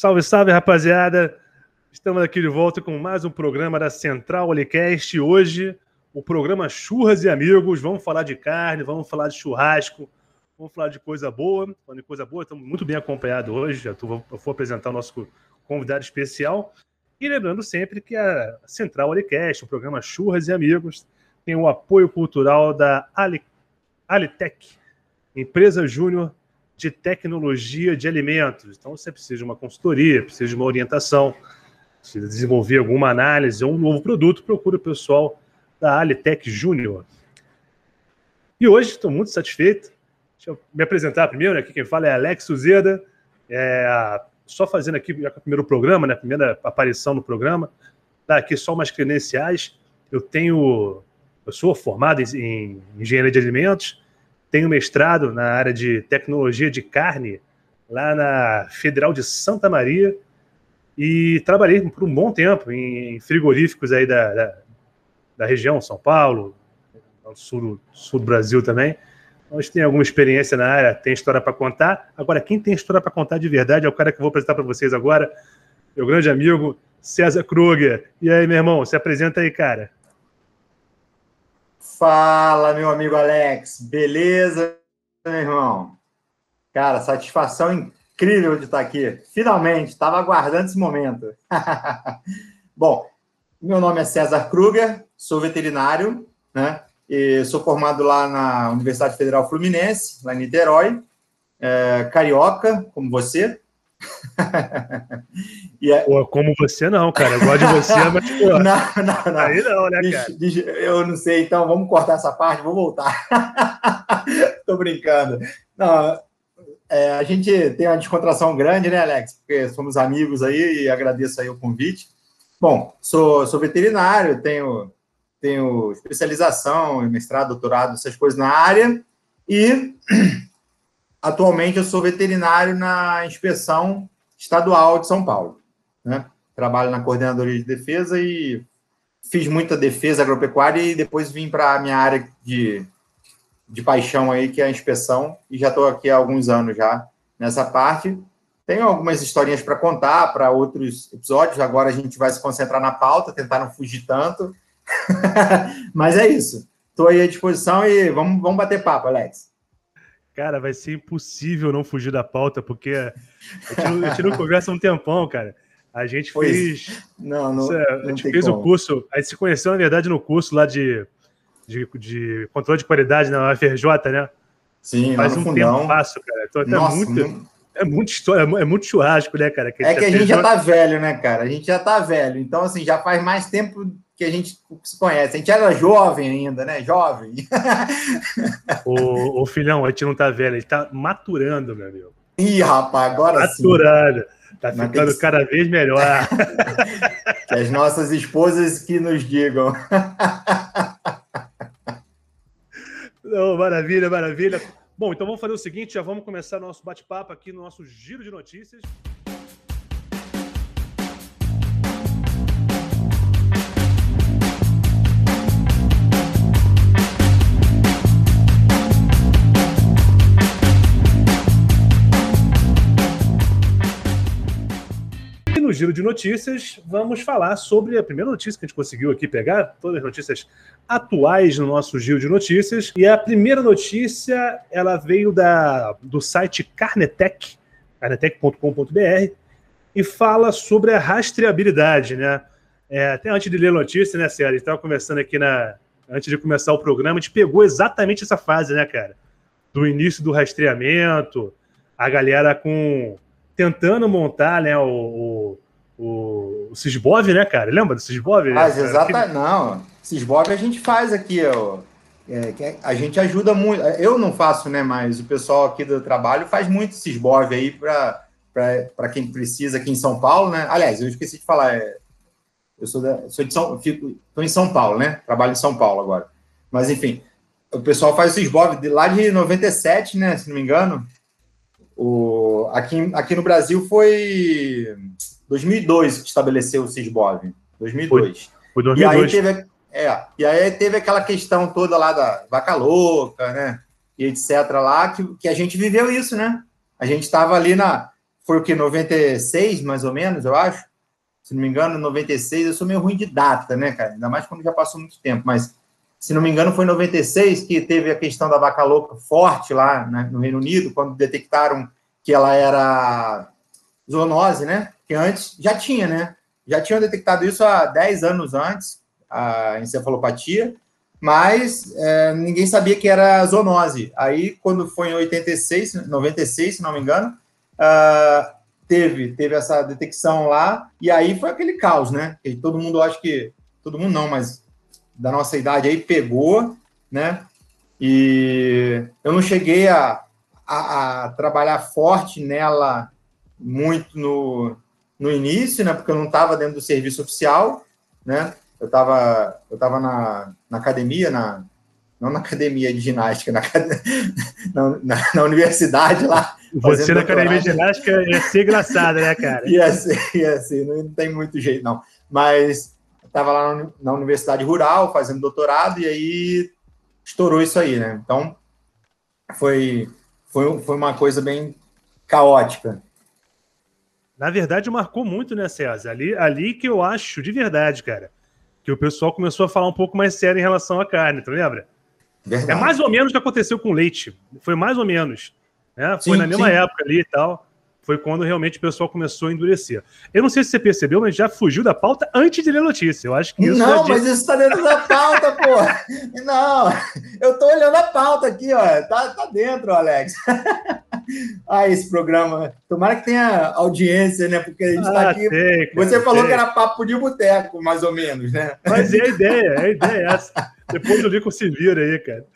Salve, salve, rapaziada! Estamos aqui de volta com mais um programa da Central Olicast. Hoje, o programa Churras e Amigos. Vamos falar de carne, vamos falar de churrasco, vamos falar de coisa boa. Falando de coisa boa, estamos muito bem acompanhados hoje. Já eu vou apresentar o nosso convidado especial. E lembrando sempre que a Central Olicast, o programa Churras e Amigos, tem o apoio cultural da Ali, Alitec, empresa júnior de tecnologia de alimentos. Então, você precisa de uma consultoria, precisa de uma orientação, precisa desenvolver alguma análise ou um novo produto, procura o pessoal da Alitec Júnior. E hoje estou muito satisfeito. Deixa eu me apresentar primeiro. Aqui quem fala é Alex Suzeda. É, só fazendo aqui já o primeiro programa, né, a primeira aparição no programa. Tá aqui só umas credenciais. Eu tenho, eu sou formado em engenharia de alimentos tenho mestrado na área de tecnologia de carne lá na Federal de Santa Maria e trabalhei por um bom tempo em frigoríficos aí da, da, da região, São Paulo, sul, sul do Brasil também. Então, a gente tem alguma experiência na área, tem história para contar. Agora, quem tem história para contar de verdade é o cara que eu vou apresentar para vocês agora, meu grande amigo César Kruger. E aí, meu irmão, se apresenta aí, cara. Fala, meu amigo Alex. Beleza, meu irmão? Cara, satisfação incrível de estar aqui. Finalmente, estava aguardando esse momento. Bom, meu nome é César Kruger, sou veterinário, né? E sou formado lá na Universidade Federal Fluminense, lá em Niterói. É, carioca, como você, é... Pô, como você não, cara. Eu gosto de você, mas pô, não, não, não. Aí não, né, cara? eu não sei, então vamos cortar essa parte, vou voltar. Tô brincando. Não, é, a gente tem uma descontração grande, né, Alex? Porque somos amigos aí e agradeço aí o convite. Bom, sou, sou veterinário, tenho, tenho especialização, mestrado, doutorado, essas coisas na área e atualmente eu sou veterinário na inspeção estadual de São Paulo. Né? Trabalho na coordenadoria de defesa e fiz muita defesa agropecuária e depois vim para a minha área de, de paixão aí, que é a inspeção, e já estou aqui há alguns anos já nessa parte. Tenho algumas historinhas para contar para outros episódios, agora a gente vai se concentrar na pauta, tentar não fugir tanto. Mas é isso. Estou aí à disposição e vamos, vamos bater papo, Alex. Cara, vai ser impossível não fugir da pauta, porque a gente não, a gente não conversa um tempão, cara. A gente pois, fez. Não, não. A gente fez como. o curso. A gente se conheceu, na verdade, no curso lá de, de, de controle de qualidade na UFRJ, né? Sim, faz um tempo passo, cara. Tô até Nossa, muito, não... É muito história, é muito churrasco, né, cara? Que é que a gente já tá velho, né, cara? A gente já tá velho. Então, assim, já faz mais tempo que a gente se conhece. A gente era jovem ainda, né? Jovem. o, o filhão, a gente não tá velho, ele tá maturando, meu amigo. Ih, rapaz, agora maturando. sim. Maturando. Tá ficando que... cada vez melhor. que as nossas esposas que nos digam. Não, maravilha, maravilha. Bom, então vamos fazer o seguinte, já vamos começar nosso bate-papo aqui no nosso giro de notícias. No giro de notícias, vamos falar sobre a primeira notícia que a gente conseguiu aqui pegar, todas as notícias atuais no nosso giro de notícias. E a primeira notícia, ela veio da, do site Carnetec, carnetec.com.br, e fala sobre a rastreabilidade, né? É, até antes de ler a notícia, né, Sérgio? A gente estava conversando aqui na, antes de começar o programa, a gente pegou exatamente essa fase, né, cara? Do início do rastreamento, a galera com tentando montar né, o, o, o Sisbov, né, cara? Lembra do Sisbov? Faz, exatamente. Não, Sisbov a gente faz aqui, ó. É, a gente ajuda muito. Eu não faço, né? Mas o pessoal aqui do trabalho faz muito Sisbov aí para quem precisa aqui em São Paulo, né? Aliás, eu esqueci de falar. É, eu sou, da, sou de São, fico, estou em São Paulo, né? Trabalho em São Paulo agora. Mas enfim, o pessoal faz o Sisbov de lá de 97, né? Se não me engano. O, aqui, aqui no Brasil foi 2002 que estabeleceu o CISBOV. 2002. Foi, foi 2002. E aí, teve, é, e aí teve aquela questão toda lá da vaca louca, né? E etc. lá, que, que a gente viveu isso, né? A gente estava ali na. foi o que? 96, mais ou menos, eu acho. Se não me engano, 96. Eu sou meio ruim de data, né, cara? Ainda mais quando já passou muito tempo. Mas, se não me engano, foi em 96 que teve a questão da vaca louca forte lá né, no Reino Unido, quando detectaram que ela era zoonose, né? Que antes já tinha, né? Já tinham detectado isso há 10 anos antes, a encefalopatia, mas é, ninguém sabia que era zoonose. Aí, quando foi em 86, 96, se não me engano, uh, teve, teve essa detecção lá, e aí foi aquele caos, né? Que todo mundo, acho que, todo mundo não, mas da nossa idade aí pegou, né? E eu não cheguei a, a, a trabalhar forte nela muito no, no início, né? Porque eu não estava dentro do serviço oficial, né? Eu estava eu tava na, na academia, na, não na academia de ginástica, na, na, na, universidade lá. Você na academia de ginástica ia ser engraçado, né, cara? ia ser, ia ser, não tem muito jeito, não. Mas estava lá na universidade rural fazendo doutorado e aí estourou isso aí, né? Então foi, foi, foi uma coisa bem caótica. Na verdade, marcou muito, né, César? Ali, ali que eu acho, de verdade, cara, que o pessoal começou a falar um pouco mais sério em relação à carne, tu lembra? Verdade. É mais ou menos o que aconteceu com o leite. Foi mais ou menos. Né? Foi sim, na mesma sim. época ali e tal foi quando realmente o pessoal começou a endurecer. Eu não sei se você percebeu, mas já fugiu da pauta antes de ler a notícia. Eu acho que isso Não, mas isso está dentro da pauta, pô. Não, eu estou olhando a pauta aqui, ó. Tá, tá dentro, Alex. ah, esse programa. Tomara que tenha audiência, né? Porque a gente está ah, aqui. Tem, você falou que era papo de boteco, mais ou menos, né? Mas é a ideia, é a ideia é essa. Depois o Lincoln se vira aí, cara.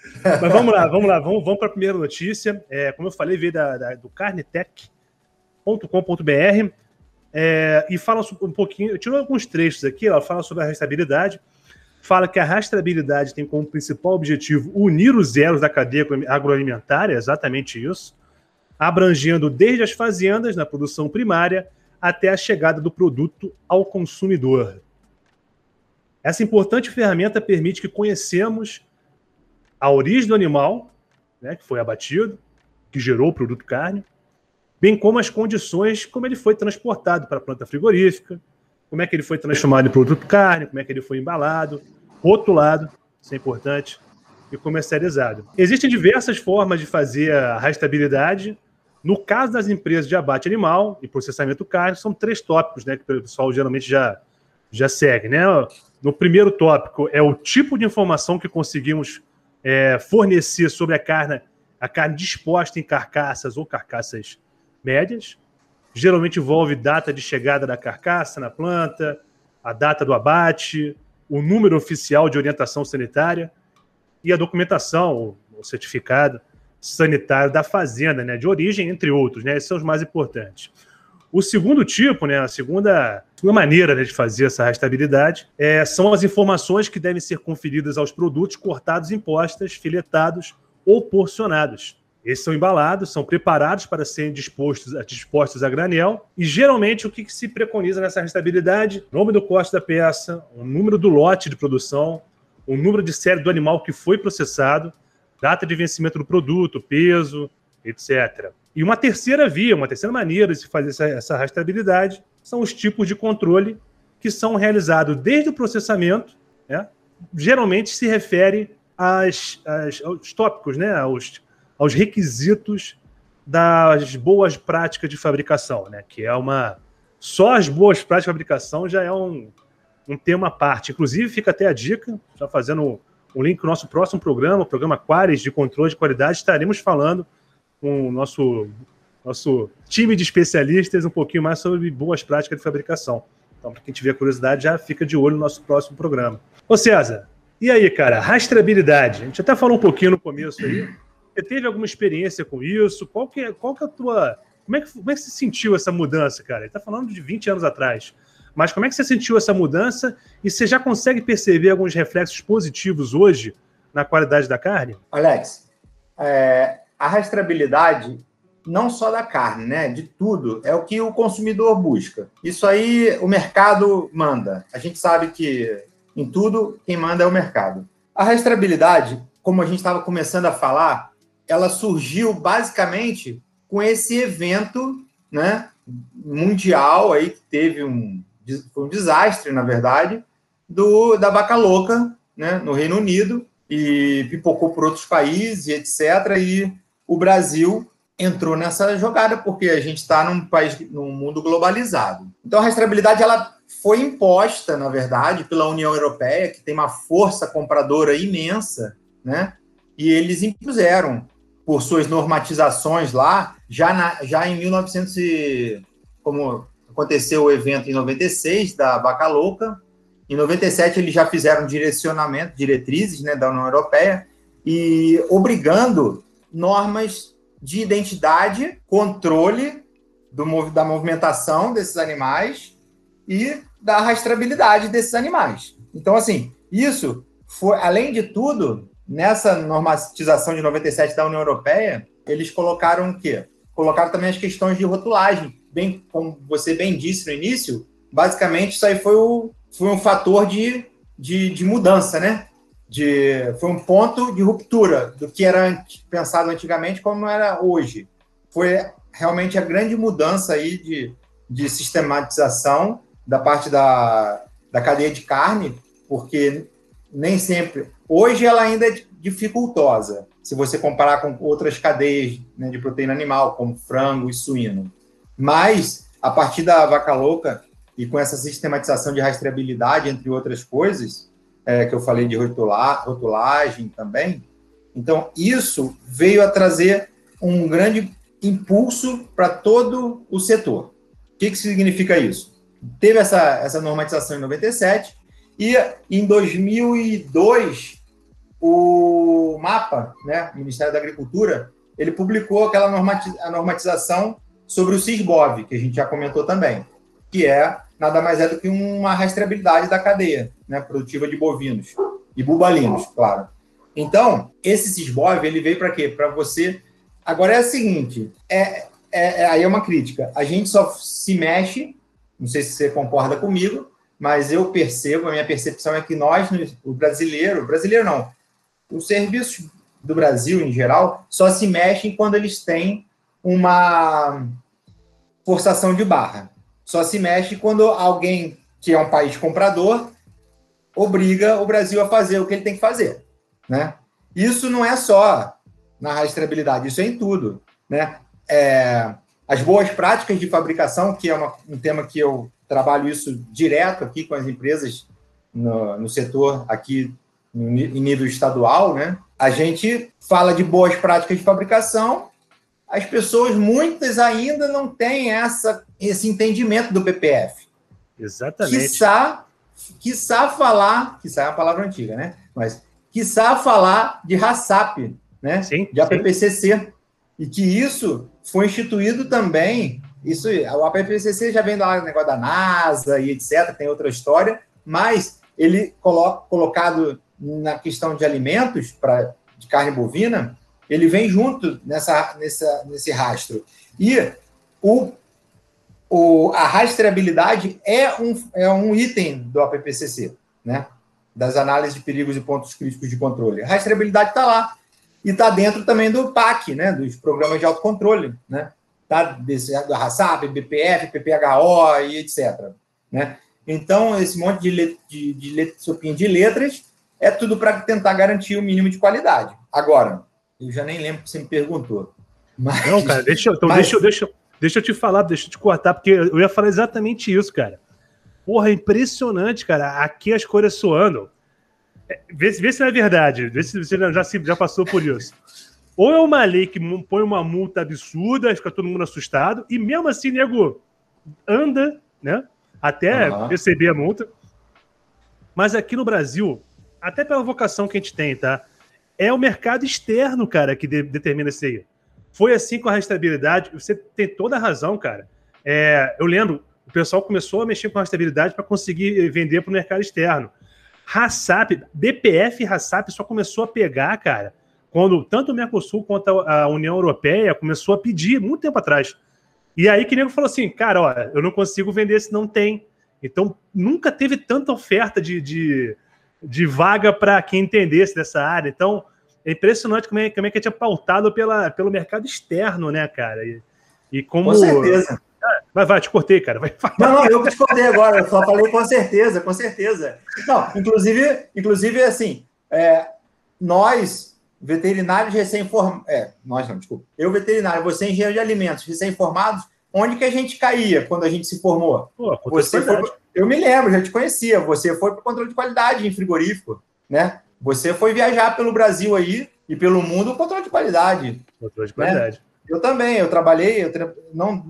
Mas vamos lá, vamos lá, vamos, vamos para a primeira notícia. É, como eu falei, veio da, da do Carnetech com.br é, e fala um pouquinho, tirou alguns trechos aqui, ela fala sobre a rastreabilidade, fala que a rastreabilidade tem como principal objetivo unir os elos da cadeia agroalimentar, é exatamente isso, abrangendo desde as fazendas na produção primária até a chegada do produto ao consumidor. Essa importante ferramenta permite que conhecemos a origem do animal, né, que foi abatido, que gerou o produto carne, bem como as condições como ele foi transportado para a planta frigorífica, como é que ele foi transformado em produto carne, como é que ele foi embalado, rotulado, isso é importante, e comercializado. Existem diversas formas de fazer a rastreabilidade. No caso das empresas de abate animal e processamento carne, são três tópicos né, que o pessoal geralmente já, já segue. Né? No primeiro tópico é o tipo de informação que conseguimos é, fornecer sobre a carne, a carne disposta em carcaças ou carcaças médias. Geralmente envolve data de chegada da carcaça na planta, a data do abate, o número oficial de orientação sanitária e a documentação, o certificado sanitário da fazenda, né, de origem, entre outros, né, esses são os mais importantes. O segundo tipo, né, a segunda, maneira né, de fazer essa rastreabilidade é, são as informações que devem ser conferidas aos produtos cortados em postas, filetados ou porcionados. Esses são embalados, são preparados para serem dispostos, dispostos a granel. E geralmente o que, que se preconiza nessa restabilidade? Nome do corte da peça, o número do lote de produção, o número de série do animal que foi processado, data de vencimento do produto, peso, etc. E uma terceira via, uma terceira maneira de se fazer essa, essa são os tipos de controle que são realizados desde o processamento, né? geralmente se refere às, às, aos tópicos, né? aos, aos requisitos das boas práticas de fabricação, né? Que é uma. Só as boas práticas de fabricação já é um, um tema à parte. Inclusive, fica até a dica, já fazendo um link para o nosso próximo programa, o programa Quares de Controle de Qualidade, estaremos falando com o nosso, nosso time de especialistas um pouquinho mais sobre boas práticas de fabricação. Então, para quem tiver curiosidade, já fica de olho no nosso próximo programa. Ô César, e aí, cara, rastreabilidade? A gente até falou um pouquinho no começo aí, você teve alguma experiência com isso? Qual que é, qual que é a tua. Como é, que, como é que você sentiu essa mudança, cara? Ele está falando de 20 anos atrás. Mas como é que você sentiu essa mudança e você já consegue perceber alguns reflexos positivos hoje na qualidade da carne? Alex, é, a rastreabilidade não só da carne, né? De tudo, é o que o consumidor busca. Isso aí o mercado manda. A gente sabe que em tudo quem manda é o mercado. A rastreabilidade, como a gente estava começando a falar, ela surgiu basicamente com esse evento, né, mundial aí que teve um, um desastre, na verdade, do, da vaca louca né, no Reino Unido e pipocou por outros países, etc. E o Brasil entrou nessa jogada porque a gente está num país, num mundo globalizado. Então a rastreabilidade ela foi imposta, na verdade, pela União Europeia, que tem uma força compradora imensa, né? E eles impuseram por suas normatizações lá, já, na, já em 1900 e, como aconteceu o evento em 96 da Vaca Louca, em 97 eles já fizeram direcionamento, diretrizes, né, da União Europeia e obrigando normas de identidade, controle do, da movimentação desses animais e da rastreabilidade desses animais. Então, assim, isso foi, além de tudo, nessa normatização de 97 da União Europeia, eles colocaram o quê? Colocaram também as questões de rotulagem. Bem, como você bem disse no início, basicamente isso aí foi, o, foi um fator de, de, de mudança, né? De, foi um ponto de ruptura do que era pensado antigamente como era hoje. Foi realmente a grande mudança aí de, de sistematização da parte da, da cadeia de carne, porque nem sempre. Hoje ela ainda é dificultosa, se você comparar com outras cadeias né, de proteína animal, como frango e suíno. Mas, a partir da vaca louca e com essa sistematização de rastreabilidade, entre outras coisas, é, que eu falei de rotular, rotulagem também, então isso veio a trazer um grande impulso para todo o setor. O que, que significa isso? Teve essa, essa normatização em 97, e em 2002, o MAPA, né, Ministério da Agricultura, ele publicou aquela normatiza normatização sobre o CISBOV, que a gente já comentou também, que é nada mais é do que uma rastreabilidade da cadeia né, produtiva de bovinos e bubalinos, claro. Então, esse CISBOV, ele veio para quê? Para você... Agora é o seguinte, é, é, é, aí é uma crítica, a gente só se mexe, não sei se você concorda comigo, mas eu percebo, a minha percepção é que nós, o brasileiro, brasileiro não, os serviços do Brasil em geral só se mexem quando eles têm uma forçação de barra. Só se mexe quando alguém que é um país comprador obriga o Brasil a fazer o que ele tem que fazer, né? Isso não é só na rastreabilidade, isso é em tudo, né? É, as boas práticas de fabricação, que é uma, um tema que eu trabalho isso direto aqui com as empresas no, no setor aqui no, em nível estadual, né? A gente fala de boas práticas de fabricação, as pessoas, muitas ainda não têm essa, esse entendimento do PPF. Exatamente. Quiçá, quiçá falar, quiçá é uma palavra antiga, né? Mas quiçá falar de RASAP, né? Sim, de APPCC. Sim. E que isso foi instituído também isso, o APPCC já vem do negócio da NASA e etc., tem outra história, mas ele coloca, colocado na questão de alimentos para de carne bovina, ele vem junto nessa, nessa, nesse rastro. E o, o, a rastreabilidade é um, é um item do APPCC, né? das análises de perigos e pontos críticos de controle. A rastreabilidade está lá. E está dentro também do PAC, né? dos programas de autocontrole. Né? Tá? Desse, do RASAP, BPF, PPHO e etc. Né? Então, esse monte de, let, de, de, let, de letras é tudo para tentar garantir o mínimo de qualidade. Agora, eu já nem lembro que você me perguntou. Mas, Não, cara, deixa, então mas... deixa, deixa, deixa eu te falar, deixa eu te cortar, porque eu ia falar exatamente isso, cara. Porra, é impressionante, cara. Aqui as cores soando. É, vê, vê se não é verdade, vê se você já, já passou por isso. Ou é uma lei que põe uma multa absurda, fica todo mundo assustado, e mesmo assim, nego anda, né? Até uhum. receber a multa. Mas aqui no Brasil, até pela vocação que a gente tem, tá? É o mercado externo, cara, que de, determina isso aí. Foi assim com a restabilidade. Você tem toda a razão, cara. É, eu lembro, o pessoal começou a mexer com a restabilidade para conseguir vender para o mercado externo. HACCP, BPF e só começou a pegar, cara, quando tanto o Mercosul quanto a União Europeia começou a pedir muito tempo atrás. E aí que nego falou assim, cara, ó, eu não consigo vender se não tem. Então nunca teve tanta oferta de, de, de vaga para quem entendesse dessa área. Então é impressionante como é, como é que é pautado pela, pelo mercado externo, né, cara? E, e como. Com certeza. Cara, Vai, vai, te cortei, cara. Vai, vai. Não, não, eu que te cortei agora. Eu só falei com certeza, com certeza. Não, inclusive, inclusive assim, é, nós, veterinários recém-formados. É, nós não, desculpa. Eu, veterinário, você, engenheiro de alimentos, recém-formados, onde que a gente caía quando a gente se formou? Pô, você foi, eu me lembro, já te conhecia. Você foi para o controle de qualidade em frigorífico, né? Você foi viajar pelo Brasil aí e pelo mundo controle de qualidade. Controle de qualidade. Né? Eu também, eu trabalhei, eu tra... não,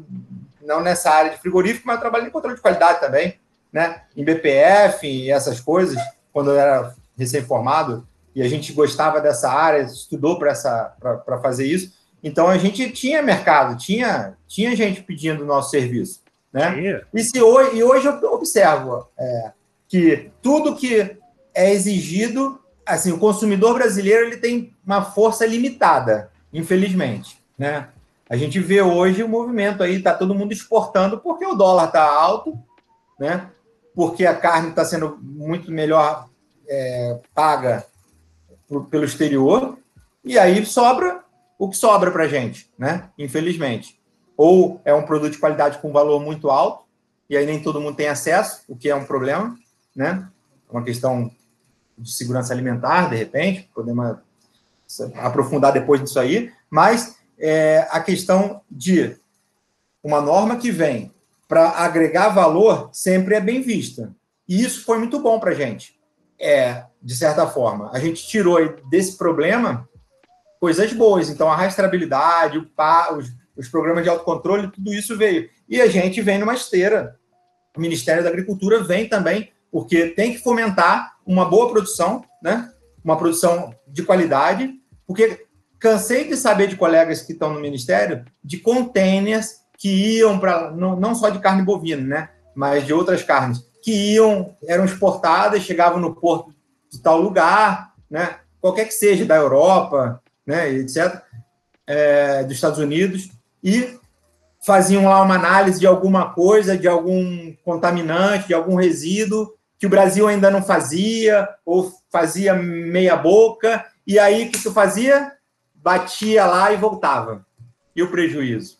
não nessa área de frigorífico, mas eu trabalhei em controle de qualidade também, né? Em BPF e essas coisas, quando eu era recém-formado, e a gente gostava dessa área, estudou para fazer isso. Então a gente tinha mercado, tinha, tinha gente pedindo o nosso serviço. Né? E, se hoje, e hoje eu observo é, que tudo que é exigido, assim, o consumidor brasileiro ele tem uma força limitada, infelizmente. Né? A gente vê hoje o movimento aí, está todo mundo exportando porque o dólar está alto, né? porque a carne está sendo muito melhor é, paga pelo exterior, e aí sobra o que sobra para gente, né? infelizmente. Ou é um produto de qualidade com valor muito alto, e aí nem todo mundo tem acesso, o que é um problema, né? É uma questão de segurança alimentar, de repente, podemos aprofundar depois disso aí, mas é, a questão de uma norma que vem para agregar valor sempre é bem vista. E isso foi muito bom para a gente, é, de certa forma. A gente tirou desse problema coisas boas. Então, a rastreabilidade, os, os programas de autocontrole, tudo isso veio. E a gente vem numa esteira. O Ministério da Agricultura vem também, porque tem que fomentar uma boa produção, né? uma produção de qualidade, porque Cansei de saber de colegas que estão no ministério de containers que iam para não, não só de carne bovina, né, mas de outras carnes que iam eram exportadas, chegavam no porto de tal lugar, né, qualquer que seja da Europa, né, etc, é, dos Estados Unidos e faziam lá uma análise de alguma coisa, de algum contaminante, de algum resíduo que o Brasil ainda não fazia ou fazia meia boca. E aí o que tu fazia? batia lá e voltava. E o prejuízo?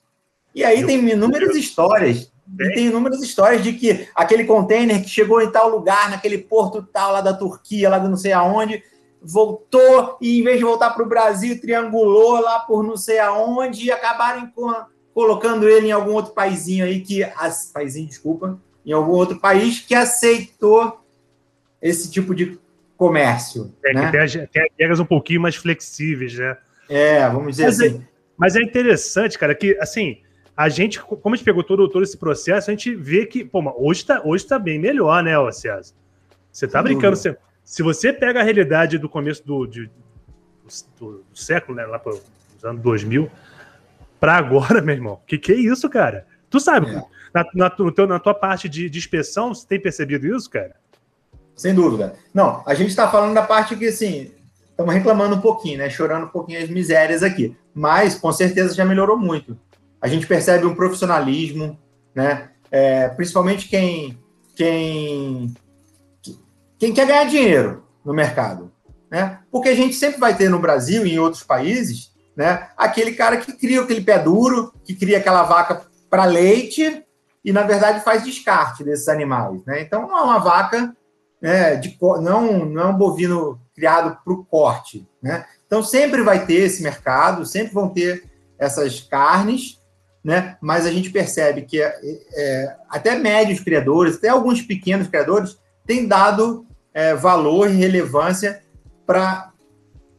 E aí tem inúmeras histórias. E tem inúmeras histórias de que aquele container que chegou em tal lugar, naquele porto tal lá da Turquia, lá de não sei aonde, voltou e em vez de voltar para o Brasil, triangulou lá por não sei aonde e acabaram colocando ele em algum outro paísinho aí que. As, paísinho, desculpa, em algum outro país que aceitou esse tipo de comércio. É, né? que tem, tem regras um pouquinho mais flexíveis, né? É, vamos dizer mas é, assim. É, mas é interessante, cara, que assim, a gente, como a gente pegou todo, todo esse processo, a gente vê que, pô, hoje tá, hoje tá bem melhor, né, César? Você tá Sem brincando. Você, se você pega a realidade do começo do, de, do, do século, né, lá para os anos 2000, para agora, meu irmão, que que é isso, cara? Tu sabe, é. na, na, teu, na tua parte de, de inspeção, você tem percebido isso, cara? Sem dúvida. Não, a gente está falando da parte que, assim, estamos reclamando um pouquinho, né? Chorando um pouquinho as misérias aqui. Mas, com certeza, já melhorou muito. A gente percebe um profissionalismo, né? É, principalmente quem, quem, quem quer ganhar dinheiro no mercado. Né? Porque a gente sempre vai ter no Brasil e em outros países né, aquele cara que cria aquele pé duro, que cria aquela vaca para leite e, na verdade, faz descarte desses animais. Né? Então, não é uma vaca, né, de, não, não é um bovino criado para o corte. Né? Então, sempre vai ter esse mercado, sempre vão ter essas carnes, né? mas a gente percebe que é, é, até médios criadores, até alguns pequenos criadores, têm dado é, valor e relevância para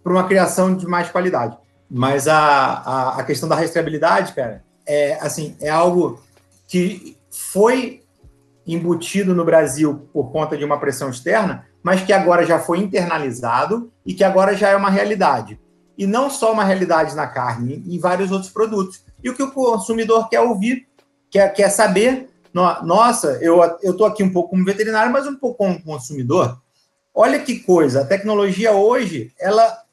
uma criação de mais qualidade. Mas a, a, a questão da rastreabilidade, cara, é, assim, é algo que foi embutido no Brasil por conta de uma pressão externa, mas que agora já foi internalizado e que agora já é uma realidade. E não só uma realidade na carne, em vários outros produtos. E o que o consumidor quer ouvir, quer, quer saber, nossa, eu estou aqui um pouco como veterinário, mas um pouco como consumidor. Olha que coisa, a tecnologia hoje, ela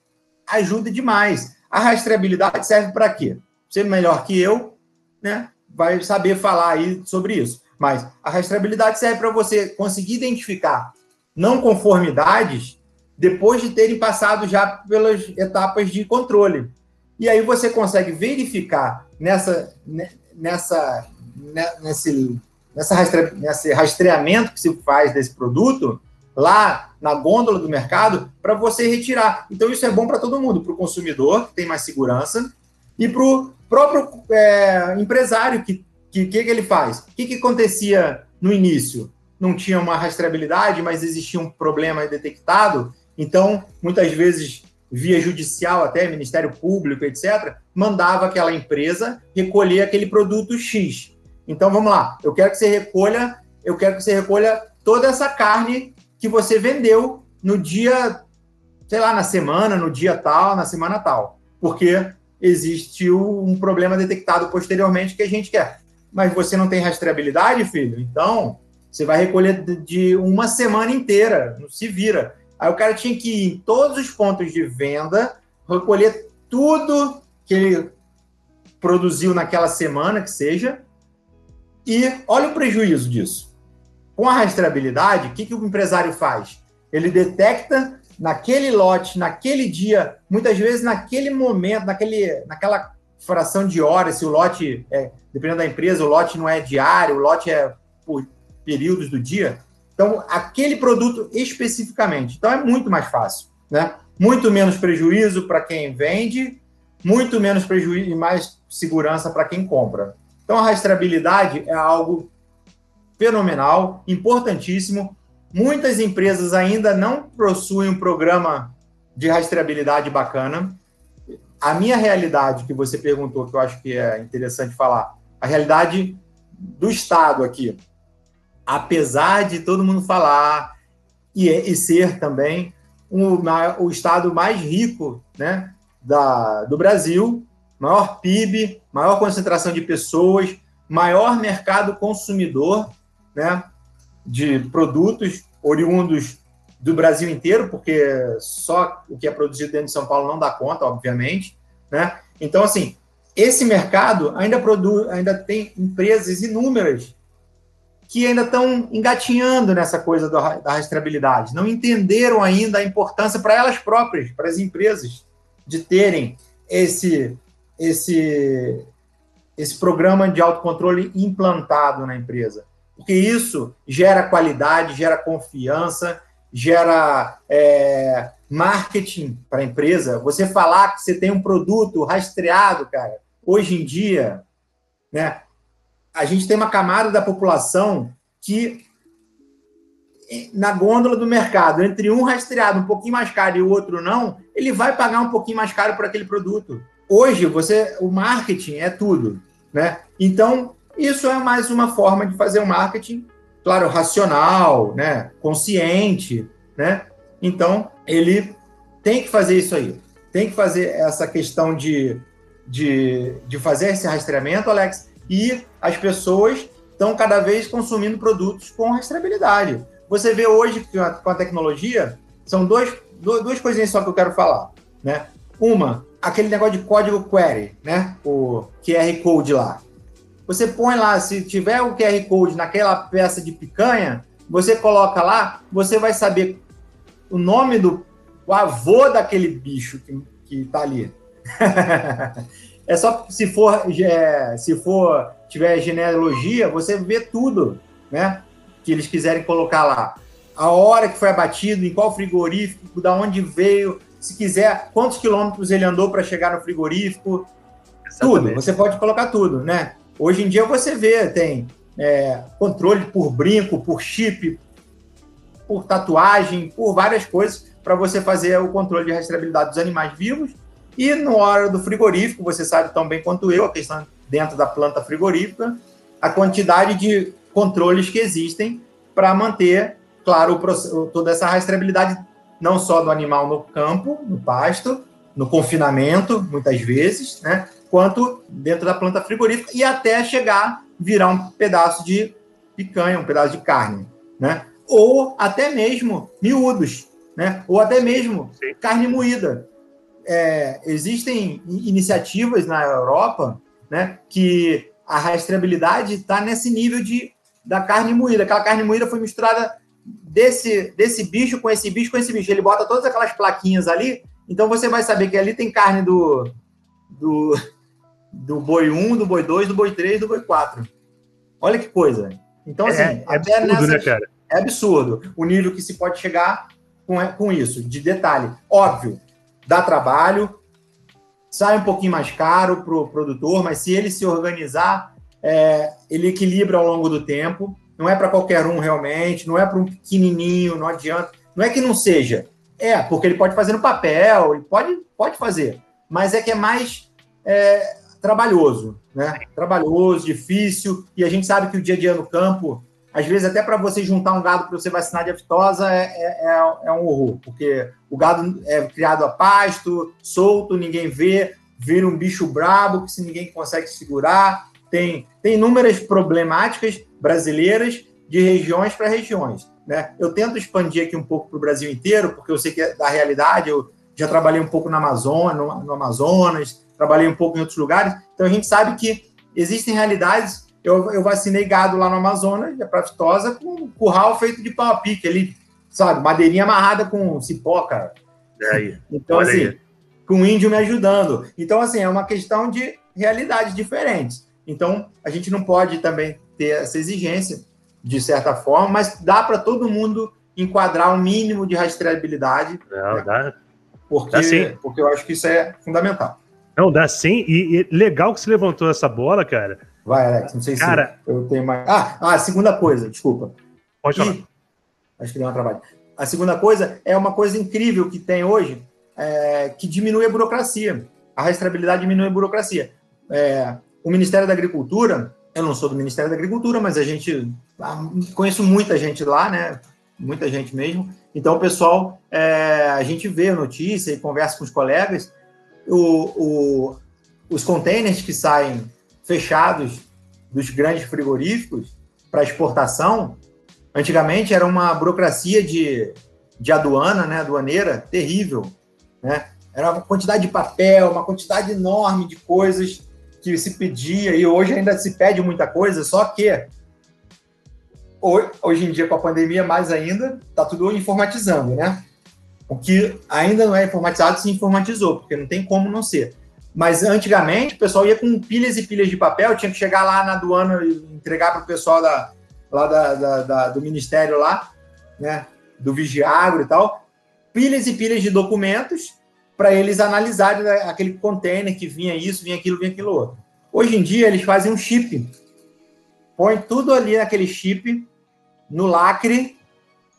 ajuda demais. A rastreabilidade serve para quê? Você melhor que eu, né, vai saber falar aí sobre isso. Mas a rastreabilidade serve para você conseguir identificar não conformidades depois de terem passado já pelas etapas de controle. E aí você consegue verificar nessa, nessa, né, nesse, nessa rastre, nesse rastreamento que se faz desse produto lá na gôndola do mercado para você retirar. Então, isso é bom para todo mundo, para o consumidor, que tem mais segurança, e para o próprio é, empresário, que o que, que, ele faz? O que, que acontecia no início? Não tinha uma rastreabilidade, mas existia um problema detectado. Então, muitas vezes, via judicial, até Ministério Público, etc., mandava aquela empresa recolher aquele produto X. Então, vamos lá. Eu quero que você recolha, eu quero que você recolha toda essa carne que você vendeu no dia, sei lá, na semana, no dia tal, na semana tal. Porque existiu um problema detectado posteriormente que a gente quer. Mas você não tem rastreabilidade, filho? Então, você vai recolher de uma semana inteira, não se vira. Aí o cara tinha que ir em todos os pontos de venda, recolher tudo que ele produziu naquela semana, que seja, e olha o prejuízo disso. Com a rastreabilidade, o que, que o empresário faz? Ele detecta naquele lote, naquele dia, muitas vezes naquele momento, naquele, naquela fração de horas, se o lote, é, dependendo da empresa, o lote não é diário, o lote é por períodos do dia. Então, aquele produto especificamente. Então, é muito mais fácil, né? Muito menos prejuízo para quem vende, muito menos prejuízo e mais segurança para quem compra. Então, a rastreabilidade é algo fenomenal, importantíssimo, Muitas empresas ainda não possuem um programa de rastreabilidade bacana. A minha realidade, que você perguntou, que eu acho que é interessante falar, a realidade do Estado aqui, apesar de todo mundo falar e, e ser também um, o Estado mais rico né, da, do Brasil, maior PIB, maior concentração de pessoas, maior mercado consumidor, né? de produtos oriundos do Brasil inteiro, porque só o que é produzido dentro de São Paulo não dá conta, obviamente, né? Então, assim, esse mercado ainda produz, ainda tem empresas inúmeras que ainda estão engatinhando nessa coisa da, da rastreabilidade, não entenderam ainda a importância para elas próprias, para as empresas, de terem esse, esse, esse programa de autocontrole implantado na empresa porque isso gera qualidade, gera confiança, gera é, marketing para a empresa. Você falar que você tem um produto rastreado, cara, hoje em dia, né, a gente tem uma camada da população que na gôndola do mercado, entre um rastreado um pouquinho mais caro e o outro não, ele vai pagar um pouquinho mais caro por aquele produto. Hoje, você, o marketing é tudo, né? Então, isso é mais uma forma de fazer um marketing, claro, racional, né, consciente, né? Então, ele tem que fazer isso aí. Tem que fazer essa questão de, de, de fazer esse rastreamento, Alex, e as pessoas estão cada vez consumindo produtos com rastreabilidade. Você vê hoje que com a tecnologia, são dois, duas coisinhas só que eu quero falar, né? Uma, aquele negócio de código query, né? O QR Code lá. Você põe lá, se tiver o QR Code naquela peça de picanha, você coloca lá, você vai saber o nome do o avô daquele bicho que, que tá ali. é só se for, é, se for tiver genealogia, você vê tudo, né? Que eles quiserem colocar lá. A hora que foi abatido, em qual frigorífico, da onde veio, se quiser, quantos quilômetros ele andou para chegar no frigorífico, Exatamente. tudo. Você pode colocar tudo, né? Hoje em dia você vê, tem é, controle por brinco, por chip, por tatuagem, por várias coisas para você fazer o controle de rastreabilidade dos animais vivos. E na hora do frigorífico, você sabe tão bem quanto eu, a questão dentro da planta frigorífica, a quantidade de controles que existem para manter, claro, o, toda essa rastreabilidade, não só do animal no campo, no pasto, no confinamento, muitas vezes, né? quanto dentro da planta frigorífica e até chegar virar um pedaço de picanha, um pedaço de carne, né? Ou até mesmo miúdos, né? Ou até mesmo Sim. carne moída. É, existem iniciativas na Europa, né? Que a rastreabilidade está nesse nível de da carne moída. Aquela carne moída foi misturada desse desse bicho com esse bicho com esse bicho. Ele bota todas aquelas plaquinhas ali, então você vai saber que ali tem carne do do do boi 1, do boi 2, do boi 3, do boi 4. Olha que coisa. Então, assim, é, é até absurdo, nessas, né, cara? É absurdo o nível que se pode chegar com, com isso, de detalhe. Óbvio, dá trabalho, sai um pouquinho mais caro para o produtor, mas se ele se organizar, é, ele equilibra ao longo do tempo. Não é para qualquer um realmente, não é para um pequenininho, não adianta. Não é que não seja, é, porque ele pode fazer no papel, ele pode, pode fazer, mas é que é mais é, trabalhoso, né? Trabalhoso, difícil, e a gente sabe que o dia a dia no campo, às vezes até para você juntar um gado para você vacinar de aftosa é, é, é, é, um horror, porque o gado é criado a pasto, solto, ninguém vê, vira um bicho brabo que se ninguém consegue segurar, tem, tem inúmeras problemáticas brasileiras de regiões para regiões. Né? Eu tento expandir aqui um pouco para o Brasil inteiro, porque eu sei que é da realidade, eu já trabalhei um pouco na Amazônia, no, no Amazonas, trabalhei um pouco em outros lugares, então a gente sabe que existem realidades. Eu, eu vacinei gado lá no Amazonas, de aftosa, com um curral feito de pau a pique, ali, sabe, madeirinha amarrada com cipó, cara. É aí. Então, Olha assim, aí. com o índio me ajudando. Então, assim, é uma questão de realidades diferentes. Então, a gente não pode também ter essa exigência de certa forma, mas dá para todo mundo enquadrar um mínimo de rastreabilidade. Não, né? dá. Porque, dá porque eu acho que isso é fundamental. Não, dá sim. E, e legal que você levantou essa bola, cara. Vai, Alex, não sei cara, se eu tenho mais. Ah, ah, a segunda coisa, desculpa. Pode falar. E, acho que deu uma trabalho. A segunda coisa é uma coisa incrível que tem hoje, é, que diminui a burocracia. A rastreabilidade diminui a burocracia. É, o Ministério da Agricultura eu não sou do Ministério da Agricultura, mas a gente ah, conheço muita gente lá, né? Muita gente mesmo. Então, o pessoal, é, a gente vê a notícia e conversa com os colegas. O, o, os containers que saem fechados dos grandes frigoríficos para exportação, antigamente era uma burocracia de, de aduana, né, aduaneira, terrível. Né? Era uma quantidade de papel, uma quantidade enorme de coisas que se pedia, e hoje ainda se pede muita coisa, só que hoje em dia, com a pandemia, mais ainda, está tudo informatizando, né? O que ainda não é informatizado se informatizou, porque não tem como não ser. Mas antigamente o pessoal ia com pilhas e pilhas de papel, tinha que chegar lá na aduana e entregar para o pessoal da, lá da, da, da, do ministério lá, né? Do Vigiagro e tal, pilhas e pilhas de documentos para eles analisarem né, aquele container que vinha isso, vinha aquilo, vinha aquilo outro. Hoje em dia, eles fazem um chip. Põe tudo ali naquele chip, no lacre,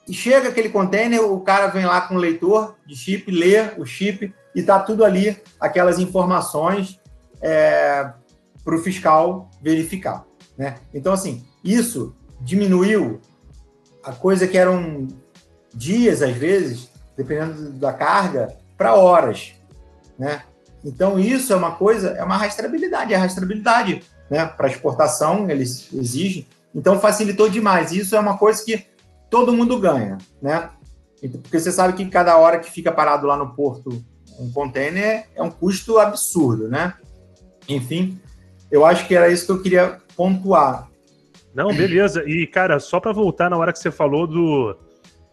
e chega aquele container, o cara vem lá com o leitor de chip, lê o chip, e tá tudo ali, aquelas informações é, para o fiscal verificar. Né? Então, assim, isso diminuiu a coisa que eram dias, às vezes, dependendo da carga, para horas, né? Então isso é uma coisa, é uma rastreabilidade, é rastreabilidade, né? Para exportação eles exigem, então facilitou demais. Isso é uma coisa que todo mundo ganha, né? Porque você sabe que cada hora que fica parado lá no porto um container é um custo absurdo, né? Enfim, eu acho que era isso que eu queria pontuar. Não, beleza. E, cara, só para voltar na hora que você falou do,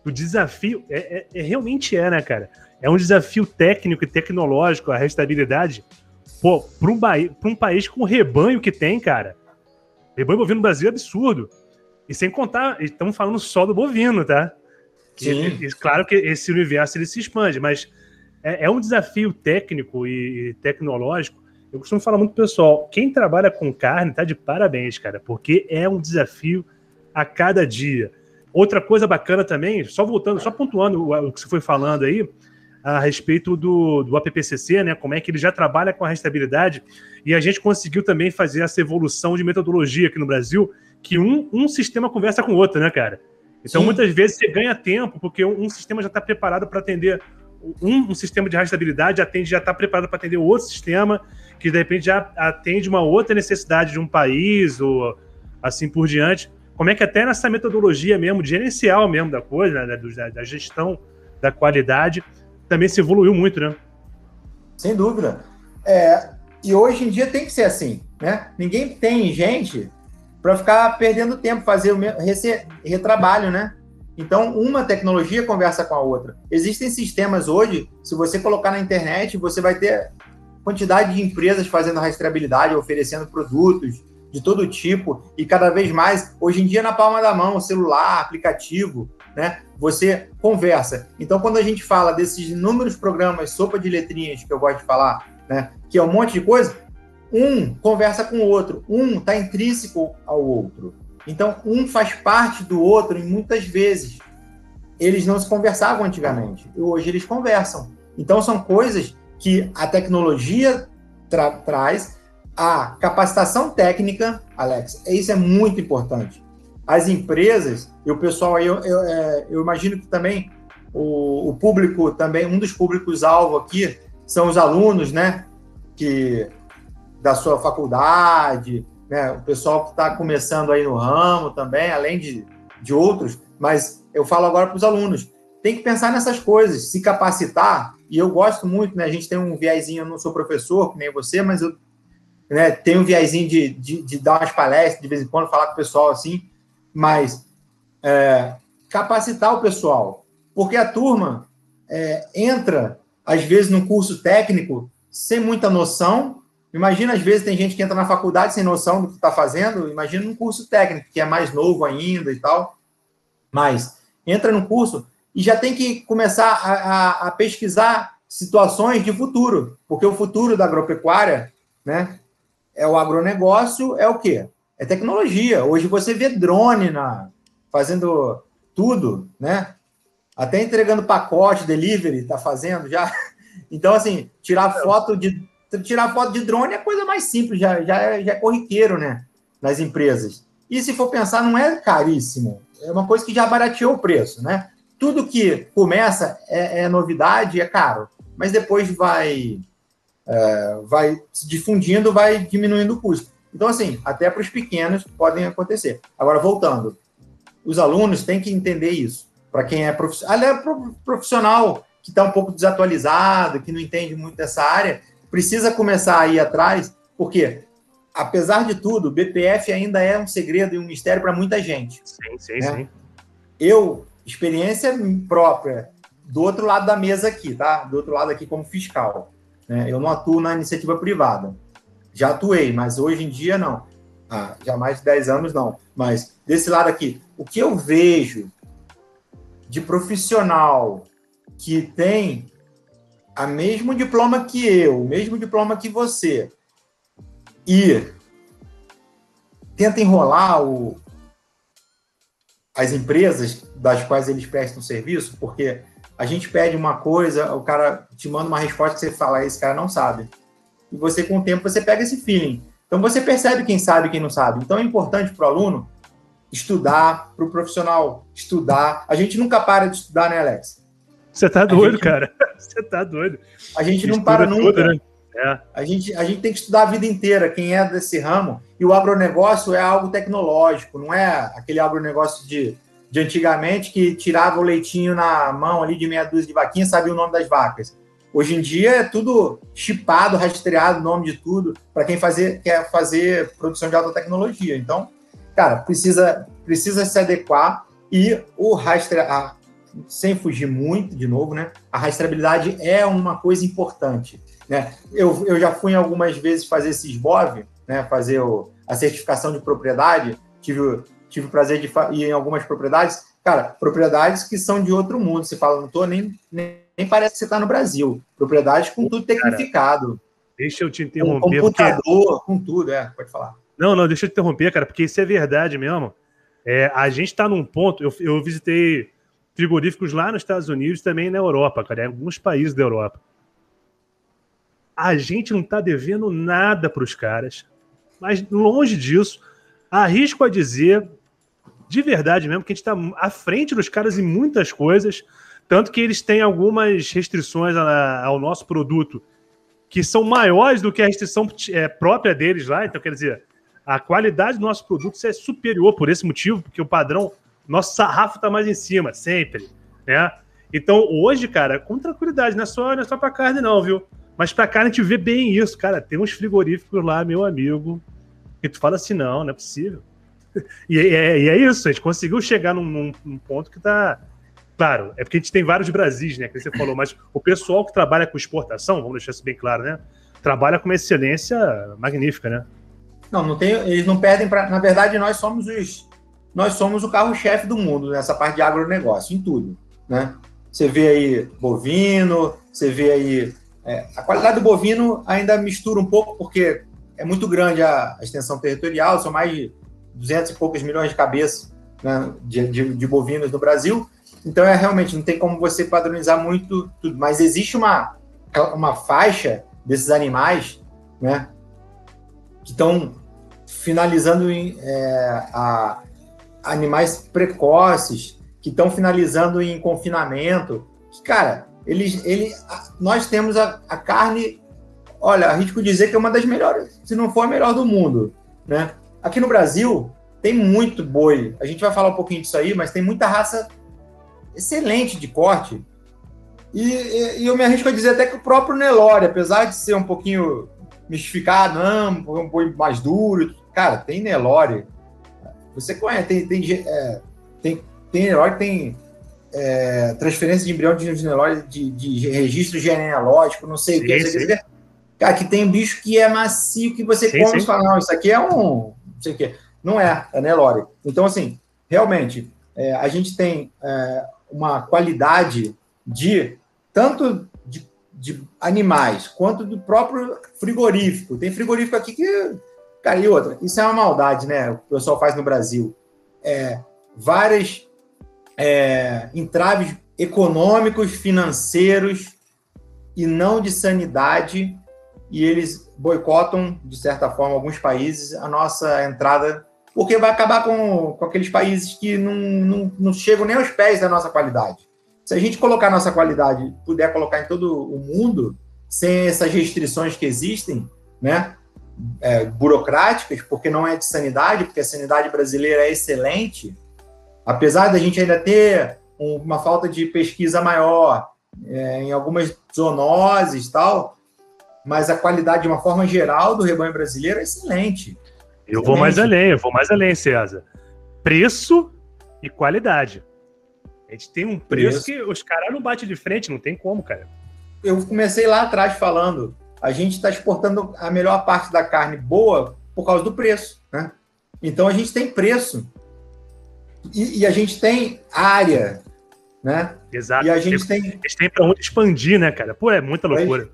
do desafio, é, é, é, realmente é, né, cara? É um desafio técnico e tecnológico, a restabilidade. Pô, para um, um país com o rebanho que tem, cara. Rebanho bovino no Brasil é absurdo. E sem contar, estamos falando só do bovino, tá? Sim. E, e, claro que esse universo ele se expande, mas é, é um desafio técnico e, e tecnológico. Eu costumo falar muito pessoal, quem trabalha com carne tá de parabéns, cara, porque é um desafio a cada dia. Outra coisa bacana também, só voltando, só pontuando o, o que você foi falando aí, a respeito do, do APPCC, né? Como é que ele já trabalha com a restabilidade e a gente conseguiu também fazer essa evolução de metodologia aqui no Brasil, que um, um sistema conversa com o outro, né, cara? Então, Sim. muitas vezes você ganha tempo, porque um, um sistema já está preparado para atender um, um, sistema de rastreabilidade atende já está preparado para atender outro sistema que de repente já atende uma outra necessidade de um país ou assim por diante. Como é que até nessa metodologia mesmo, gerencial mesmo da coisa, né, da, da gestão da qualidade, também se evoluiu muito, né? Sem dúvida. É, e hoje em dia tem que ser assim, né? Ninguém tem gente para ficar perdendo tempo, fazer o retrabalho, né? Então, uma tecnologia conversa com a outra. Existem sistemas hoje, se você colocar na internet, você vai ter quantidade de empresas fazendo rastreabilidade, oferecendo produtos de todo tipo e cada vez mais, hoje em dia na palma da mão, celular, aplicativo, né? Você conversa. Então, quando a gente fala desses inúmeros programas, sopa de letrinhas que eu gosto de falar, né? Que é um monte de coisa, um conversa com o outro, um está intrínseco ao outro. Então, um faz parte do outro e muitas vezes eles não se conversavam antigamente. E hoje eles conversam. Então, são coisas que a tecnologia tra traz, a capacitação técnica, Alex, isso é muito importante. As empresas, e o pessoal aí, eu, eu, é, eu imagino que também o, o, público também, um dos públicos-alvo aqui são os alunos, né? Que da sua faculdade, né? O pessoal que está começando aí no ramo também, além de, de outros, mas eu falo agora para os alunos, tem que pensar nessas coisas, se capacitar, e eu gosto muito, né? A gente tem um viésinho, eu não sou professor, que nem você, mas eu né, tenho um viésinho de, de, de, dar umas palestras de vez em quando, falar com o pessoal assim, mas é, capacitar o pessoal, porque a turma é, entra, às vezes, num curso técnico sem muita noção, Imagina, às vezes, tem gente que entra na faculdade sem noção do que está fazendo. Imagina num curso técnico, que é mais novo ainda e tal. Mas entra no curso e já tem que começar a, a, a, pesquisar situações de futuro, porque o futuro da agropecuária, né, é o agronegócio, é o quê? É tecnologia. Hoje você vê drone na, fazendo tudo, né? Até entregando pacote, delivery, está fazendo já. Então, assim, tirar foto de tirar foto de drone é a coisa mais simples, já, já, é, já é corriqueiro, né? Nas empresas. E se for pensar, não é caríssimo. É uma coisa que já barateou o preço, né? Tudo que começa é, é novidade, é caro. Mas depois vai, é, vai se difundindo, vai diminuindo o custo. Então, assim, até para os pequenos podem acontecer. Agora, voltando. Os alunos têm que entender isso. Para quem é profissional, é profissional que está um pouco desatualizado, que não entende muito dessa área, precisa começar a ir atrás, porque, apesar de tudo, BPF ainda é um segredo e um mistério para muita gente. Sim, sim, né? sim. Eu, experiência própria, do outro lado da mesa aqui, tá? Do outro lado aqui como fiscal. Né? Eu não atuo na iniciativa privada. Já atuei, mas hoje em dia não. Ah, já mais de 10 anos não. Mas desse lado aqui, o que eu vejo de profissional que tem a mesmo diploma que eu, o mesmo diploma que você, e tenta enrolar o, as empresas das quais eles prestam serviço, porque a gente pede uma coisa, o cara te manda uma resposta que você fala, esse cara não sabe. E você, com o tempo, você pega esse feeling. Então, você percebe quem sabe e quem não sabe. Então, é importante para o aluno estudar, para o profissional estudar. A gente nunca para de estudar, né, Alex? Você tá doido, gente, cara. Você tá doido. A gente não para nunca. né? é. a, gente, a gente tem que estudar a vida inteira, quem é desse ramo. E o agronegócio é algo tecnológico, não é aquele agronegócio de, de antigamente que tirava o leitinho na mão ali de meia dúzia de vaquinha e sabia o nome das vacas. Hoje em dia é tudo chipado, rastreado, nome de tudo, para quem fazer, quer fazer produção de alta tecnologia. Então, cara, precisa, precisa se adequar e o rastrear sem fugir muito, de novo, né? A rastreabilidade é uma coisa importante. Né? Eu, eu já fui algumas vezes fazer esse SBOV, né? fazer o, a certificação de propriedade, tive, tive o prazer de ir em algumas propriedades. Cara, propriedades que são de outro mundo. Você fala, não tô nem, nem, nem parece que você está no Brasil. Propriedades com tudo tecnificado. Cara, deixa eu te interromper. Com computador, porque... com tudo, é, pode falar. Não, não, deixa eu te interromper, cara, porque isso é verdade mesmo. É, a gente está num ponto. Eu, eu visitei frigoríficos lá nos Estados Unidos também na Europa, cara, em alguns países da Europa. A gente não está devendo nada para os caras, mas longe disso, arrisco a dizer, de verdade mesmo, que a gente está à frente dos caras em muitas coisas, tanto que eles têm algumas restrições ao nosso produto que são maiores do que a restrição é, própria deles lá. Então, quer dizer, a qualidade do nosso produto é superior por esse motivo, porque o padrão nosso sarrafo tá mais em cima, sempre, né? Então, hoje, cara, com tranquilidade, não é só, não é só pra carne, não, viu? Mas pra carne a gente vê bem isso, cara. Tem uns frigoríficos lá, meu amigo, que tu fala assim, não, não é possível. E é, e é isso, a gente conseguiu chegar num, num, num, ponto que tá. Claro, é porque a gente tem vários Brasis, né? Que você falou, mas o pessoal que trabalha com exportação, vamos deixar isso bem claro, né? trabalha com uma excelência magnífica, né? Não, não tem, eles não perdem para. Na verdade, nós somos os. Nós somos o carro-chefe do mundo nessa parte de agronegócio, em tudo. Né? Você vê aí bovino, você vê aí. É, a qualidade do bovino ainda mistura um pouco, porque é muito grande a, extensão territorial, são mais de 200 e poucos milhões de cabeças né, de, de, de, bovinos no Brasil. Então, é realmente, não tem como você padronizar muito tudo, mas existe uma, uma faixa desses animais né, que estão finalizando em é, a, animais precoces, que estão finalizando em confinamento. Que, cara, eles, ele, nós temos a, a carne, olha, arrisco dizer que é uma das melhores, se não for a melhor do mundo. Né? Aqui no Brasil, tem muito boi. A gente vai falar um pouquinho disso aí, mas tem muita raça excelente de corte. E, e, eu me arrisco a dizer até que o próprio Nelore, apesar de ser um pouquinho mistificado, não, um boi mais duro. Cara, tem Nelore. Você conhece, tem, tem, é, tem, tem Nelore que tem é, transferência de embrião de de, de registro genealógico, não sei o que. Você cara, que tem bicho que é macio, que você sim, come e fala, não, isso aqui é um. Não sei o que. Não é, é Nelore. Então, assim, realmente, é, a gente tem é, uma qualidade de tanto de animais quanto do próprio frigorífico. Tem frigorífico aqui que. Cara, e outra, isso é uma maldade, né? O pessoal faz no Brasil. É, várias é, entraves econômicos, financeiros e não de sanidade, e eles boicotam, de certa forma, alguns países, a nossa entrada, porque vai acabar com, com aqueles países que não, não, não chegam nem aos pés da nossa qualidade. Se a gente colocar nossa qualidade, puder colocar em todo o mundo, sem essas restrições que existem, né, é, burocráticas, porque não é de sanidade, porque a sanidade brasileira é excelente, apesar da gente ainda ter uma falta de pesquisa maior é, em algumas zoonoses tal, mas a qualidade, de uma forma geral, do rebanho brasileiro é excelente. Eu excelente. vou mais além, eu vou mais além, César. Preço e qualidade. A gente tem um preço que os caras não batem de frente, não tem como, cara. Eu comecei lá atrás falando, a gente está exportando a melhor parte da carne boa por causa do preço, né? Então a gente tem preço e, e a gente tem área, né? Exato. E a gente tem, tem... eles têm para onde expandir, né, cara? Pô, é muita loucura.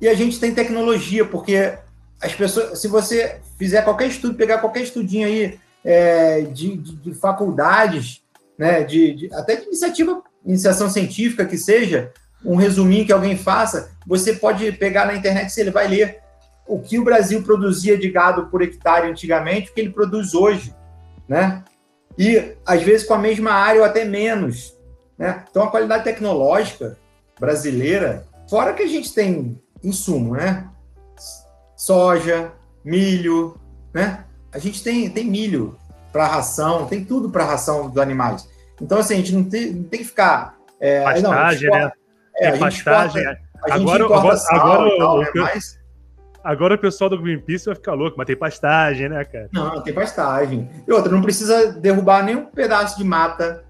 E a gente tem tecnologia, porque as pessoas, se você fizer qualquer estudo, pegar qualquer estudinho aí é, de, de, de faculdades, né, de, de, até de iniciativa, iniciação científica que seja, um resuminho que alguém faça, você pode pegar na internet se ele vai ler o que o Brasil produzia de gado por hectare antigamente, o que ele produz hoje, né? E às vezes com a mesma área ou até menos, né? Então a qualidade tecnológica brasileira, fora que a gente tem insumo, né? Soja, milho, né? A gente tem, tem milho para ração, tem tudo para ração dos animais. Então, assim, a gente não tem, não tem que ficar. É, pastagem, não, né? É, a pastagem. Corta, a agora, agora, agora, tal, né? mas... agora o pessoal do Greenpeace vai ficar louco, mas tem pastagem, né, cara? Não, tem pastagem. E outra, não precisa derrubar nenhum pedaço de mata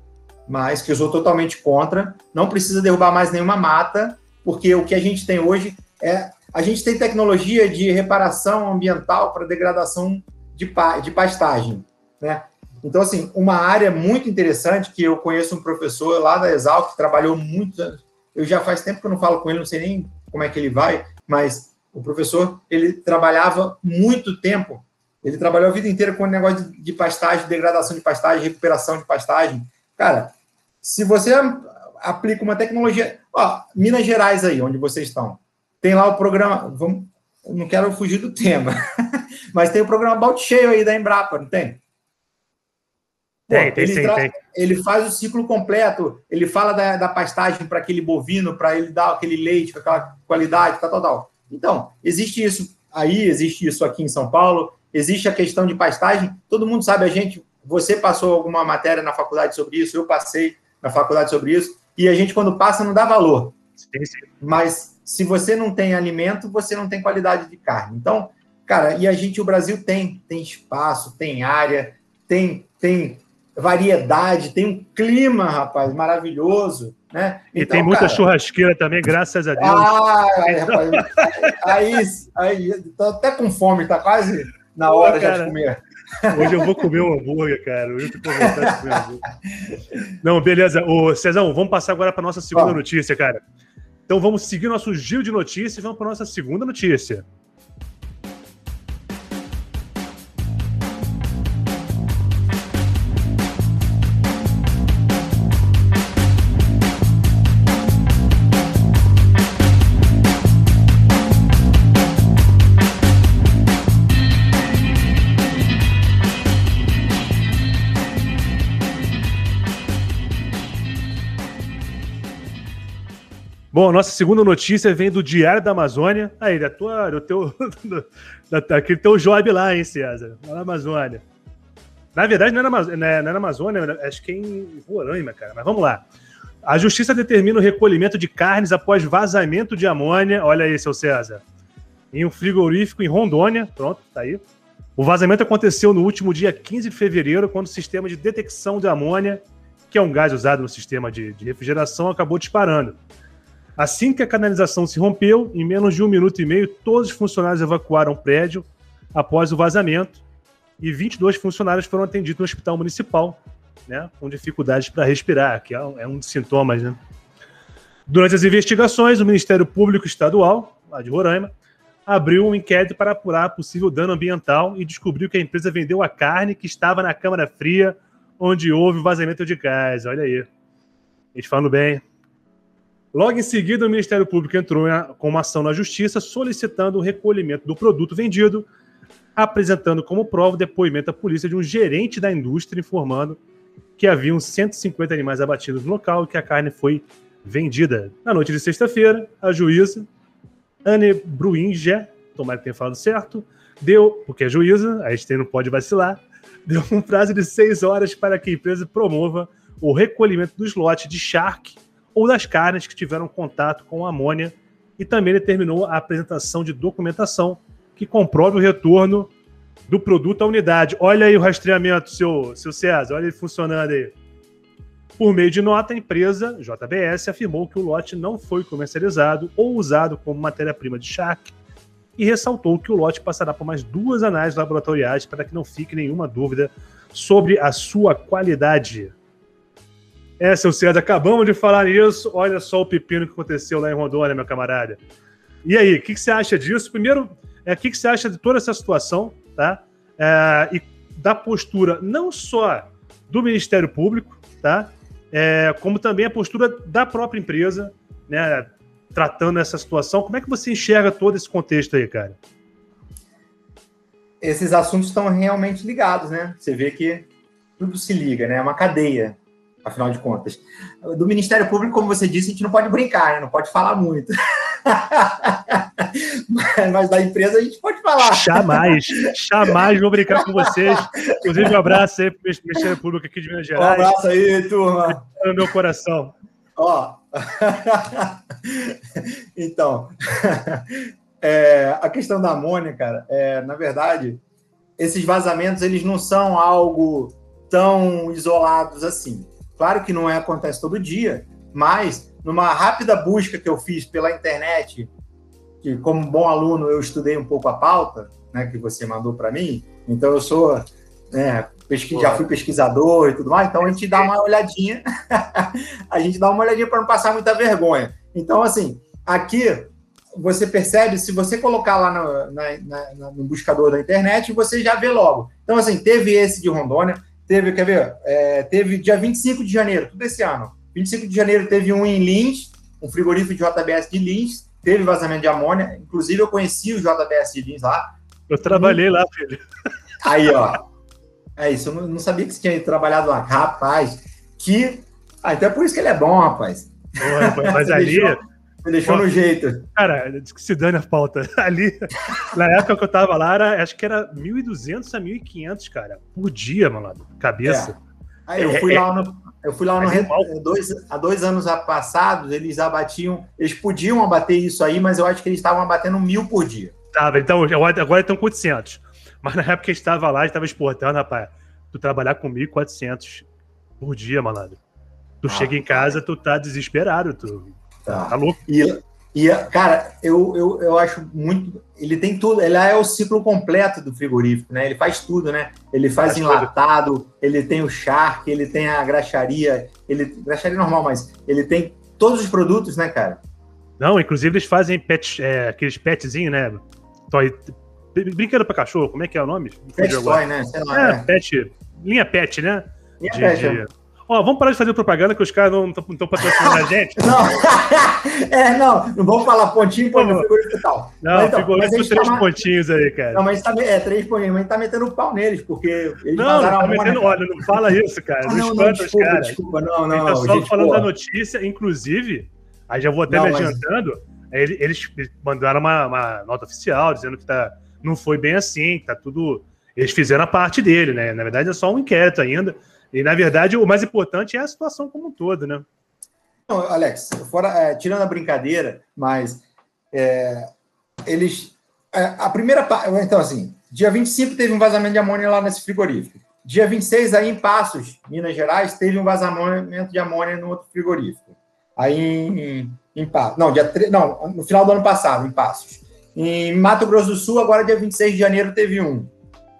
mais, que eu sou totalmente contra. Não precisa derrubar mais nenhuma mata, porque o que a gente tem hoje é. A gente tem tecnologia de reparação ambiental para degradação de, pa, de pastagem. Né? Então, assim, uma área muito interessante que eu conheço um professor lá da Exal que trabalhou muitos anos. Eu já faz tempo que eu não falo com ele, não sei nem como é que ele vai, mas o professor, ele trabalhava muito tempo. Ele trabalhou a vida inteira com o negócio de, pastagem, degradação de pastagem, recuperação de pastagem. Cara, se você aplica uma tecnologia, ó, Minas Gerais aí, onde vocês estão, tem lá o programa, vamos, não quero fugir do tema, mas tem o programa Balde Cheio aí da Embrapa, não tem? Tem, tem, ele, sim, ele faz o ciclo completo, ele fala da, da pastagem para aquele bovino, para ele dar aquele leite com aquela qualidade, tal, tal, tal. Então, existe isso aí, existe isso aqui em São Paulo, existe a questão de pastagem, todo mundo sabe, a gente, você passou alguma matéria na faculdade sobre isso, eu passei na faculdade sobre isso, e a gente, quando passa, não dá valor. Sim, sim. Mas se você não tem alimento, você não tem qualidade de carne. Então, cara, e a gente, o Brasil tem, tem espaço, tem área, tem, tem variedade, tem um clima, rapaz, maravilhoso. Né? E então, tem muita cara... churrasqueira também, graças a Deus. Ah, aí, rapaz, aí, aí, tô até com fome, tá quase na hora Pô, de comer. Hoje eu vou comer um hambúrguer, cara. Hoje eu tô com vontade de comer um hambúrguer. Não, beleza. Ô, Cezão, vamos passar agora para nossa segunda notícia, cara. Então vamos seguir nosso giro de notícias e vamos para nossa segunda notícia. Bom, nossa segunda notícia vem do Diário da Amazônia. Aí, da tua, do teu, da, daquele teu job lá, hein, César? Lá na Amazônia. Na verdade, não é na, não é na Amazônia, acho que é em Roraima, cara. Mas vamos lá. A justiça determina o recolhimento de carnes após vazamento de amônia. Olha aí, seu César. Em um frigorífico em Rondônia. Pronto, tá aí. O vazamento aconteceu no último dia 15 de fevereiro, quando o sistema de detecção de amônia, que é um gás usado no sistema de, de refrigeração, acabou disparando. Assim que a canalização se rompeu, em menos de um minuto e meio, todos os funcionários evacuaram o prédio após o vazamento e 22 funcionários foram atendidos no hospital municipal, né, com dificuldades para respirar, que é um, é um dos sintomas. Né? Durante as investigações, o Ministério Público Estadual, lá de Roraima, abriu um inquérito para apurar possível dano ambiental e descobriu que a empresa vendeu a carne que estava na câmara fria onde houve vazamento de gás. Olha aí. Eles falando bem. Logo em seguida, o Ministério Público entrou com uma ação na Justiça solicitando o recolhimento do produto vendido, apresentando como prova o depoimento à polícia de um gerente da indústria informando que haviam 150 animais abatidos no local e que a carne foi vendida. Na noite de sexta-feira, a juíza Anne Bruinger, tomara que tenha falado certo, deu, porque é juíza, a gente não pode vacilar, deu um prazo de seis horas para que a empresa promova o recolhimento dos lotes de charque ou das carnes que tiveram contato com amônia e também determinou a apresentação de documentação que comprove o retorno do produto à unidade. Olha aí o rastreamento, seu, seu César, olha ele funcionando aí. Por meio de nota, a empresa JBS afirmou que o lote não foi comercializado ou usado como matéria-prima de charque e ressaltou que o lote passará por mais duas análises laboratoriais para que não fique nenhuma dúvida sobre a sua qualidade. É, seu César, acabamos de falar nisso. Olha só o pepino que aconteceu lá em Rondônia, meu camarada. E aí, o que, que, você acha disso? Primeiro, é, o que, que, você acha de toda essa situação, tá? É, e da postura não só do Ministério Público, tá? É, como também a postura da própria empresa, né? Tratando essa situação. Como é que você enxerga todo esse contexto aí, cara? Esses assuntos estão realmente ligados, né? Você vê que tudo se liga, né? É uma cadeia afinal de contas. Do Ministério Público, como você disse, a gente não pode brincar, né? não pode falar muito. mas, da empresa a gente pode falar. Jamais, jamais vou brincar com vocês. Inclusive, um abraço aí para o Ministério Público aqui de Minas Gerais. Um abraço aí, turma. No meu coração. Ó. então, é, a questão da amônia, cara, é, na verdade, esses vazamentos eles não são algo tão isolados assim. Claro que não é, acontece todo dia, mas numa rápida busca que eu fiz pela internet, que como bom aluno eu estudei um pouco a pauta, né, que você mandou para mim, então eu sou, né, já fui pesquisador e tudo mais, então a gente dá uma olhadinha, a gente dá uma olhadinha para não passar muita vergonha. Então, assim, aqui você percebe, se você colocar lá no, na, na, no buscador da internet, você já vê logo. Então, assim, teve esse de Rondônia, Teve, quer ver? É, teve dia 25 de janeiro, tudo esse ano. 25 de janeiro teve um em Lins, um frigorífico de JBS de Lins, teve vazamento de amônia. Inclusive, eu conheci o JBS de Lins lá. Eu trabalhei lá, filho. Aí, ó. É isso, eu não sabia que você tinha trabalhado lá. Rapaz, que. Ah, então é por isso que ele é bom, rapaz. Porra, mas ali. Deixou, você deixou Pô, no jeito. Cara, se dane a pauta. Ali, na época que eu tava lá, era, acho que era 1.200 a 1.500, cara, por dia, mano. Cabeça. É. Aí eu fui é, lá no. Eu fui lá no. É dois, há dois anos passados, eles abatiam. Eles podiam abater isso aí, mas eu acho que eles estavam abatendo mil por dia. Tava, então agora estão com 800. Mas na época que estava lá, estava exportando, rapaz. tu trabalhar com 1.400 por dia, malandro. Tu ah, chega em casa, tu tá desesperado, tu tá, tá louco. E, e, cara, eu, eu, eu acho muito. Ele tem tudo, ele é o ciclo completo do frigorífico, né? Ele faz tudo, né? Ele faz, faz enlatado, tudo. ele tem o charque, ele tem a graxaria, ele. Graxaria normal, mas ele tem todos os produtos, né, cara? Não, inclusive eles fazem pet, é, aqueles petzinhos, né? Toy, brinquedo pra cachorro, como é que é o nome? Pet toy, né? Lá, é, é, pet. Linha pet, né? Linha de, pet. De, é. Ó, vamos parar de fazer propaganda que os caras não estão patrocinando a gente. Não, é, não, não vamos falar pontinho, pô, figurino e tal. Não, mas, então, mas três tá pontinhos aí, cara. Não, mas tá, é, três pontinhos, mas a gente tá metendo pau neles, porque eles Não, não tá metendo, olha, não fala isso, cara. Ah, não, não, desculpa, os caras. Desculpa, não, não, tá só gente, falando pô. da notícia, inclusive, aí já vou até não, me adiantando, mas... eles, eles mandaram uma, uma, nota oficial dizendo que tá, não foi bem assim, que tá tudo... Eles fizeram a parte dele, né? Na verdade, é só um inquérito ainda. E, na verdade, o mais importante é a situação como um todo, né? Não, Alex, fora, é, tirando a brincadeira, mas é, eles. É, a primeira parte. Então, assim, dia 25 teve um vazamento de amônia lá nesse frigorífico. Dia 26, aí em Passos, Minas Gerais, teve um vazamento de amônia no outro frigorífico. Aí em, em Passos. Não, dia 3, não, no final do ano passado, em Passos. Em Mato Grosso do Sul, agora dia 26 de janeiro, teve um.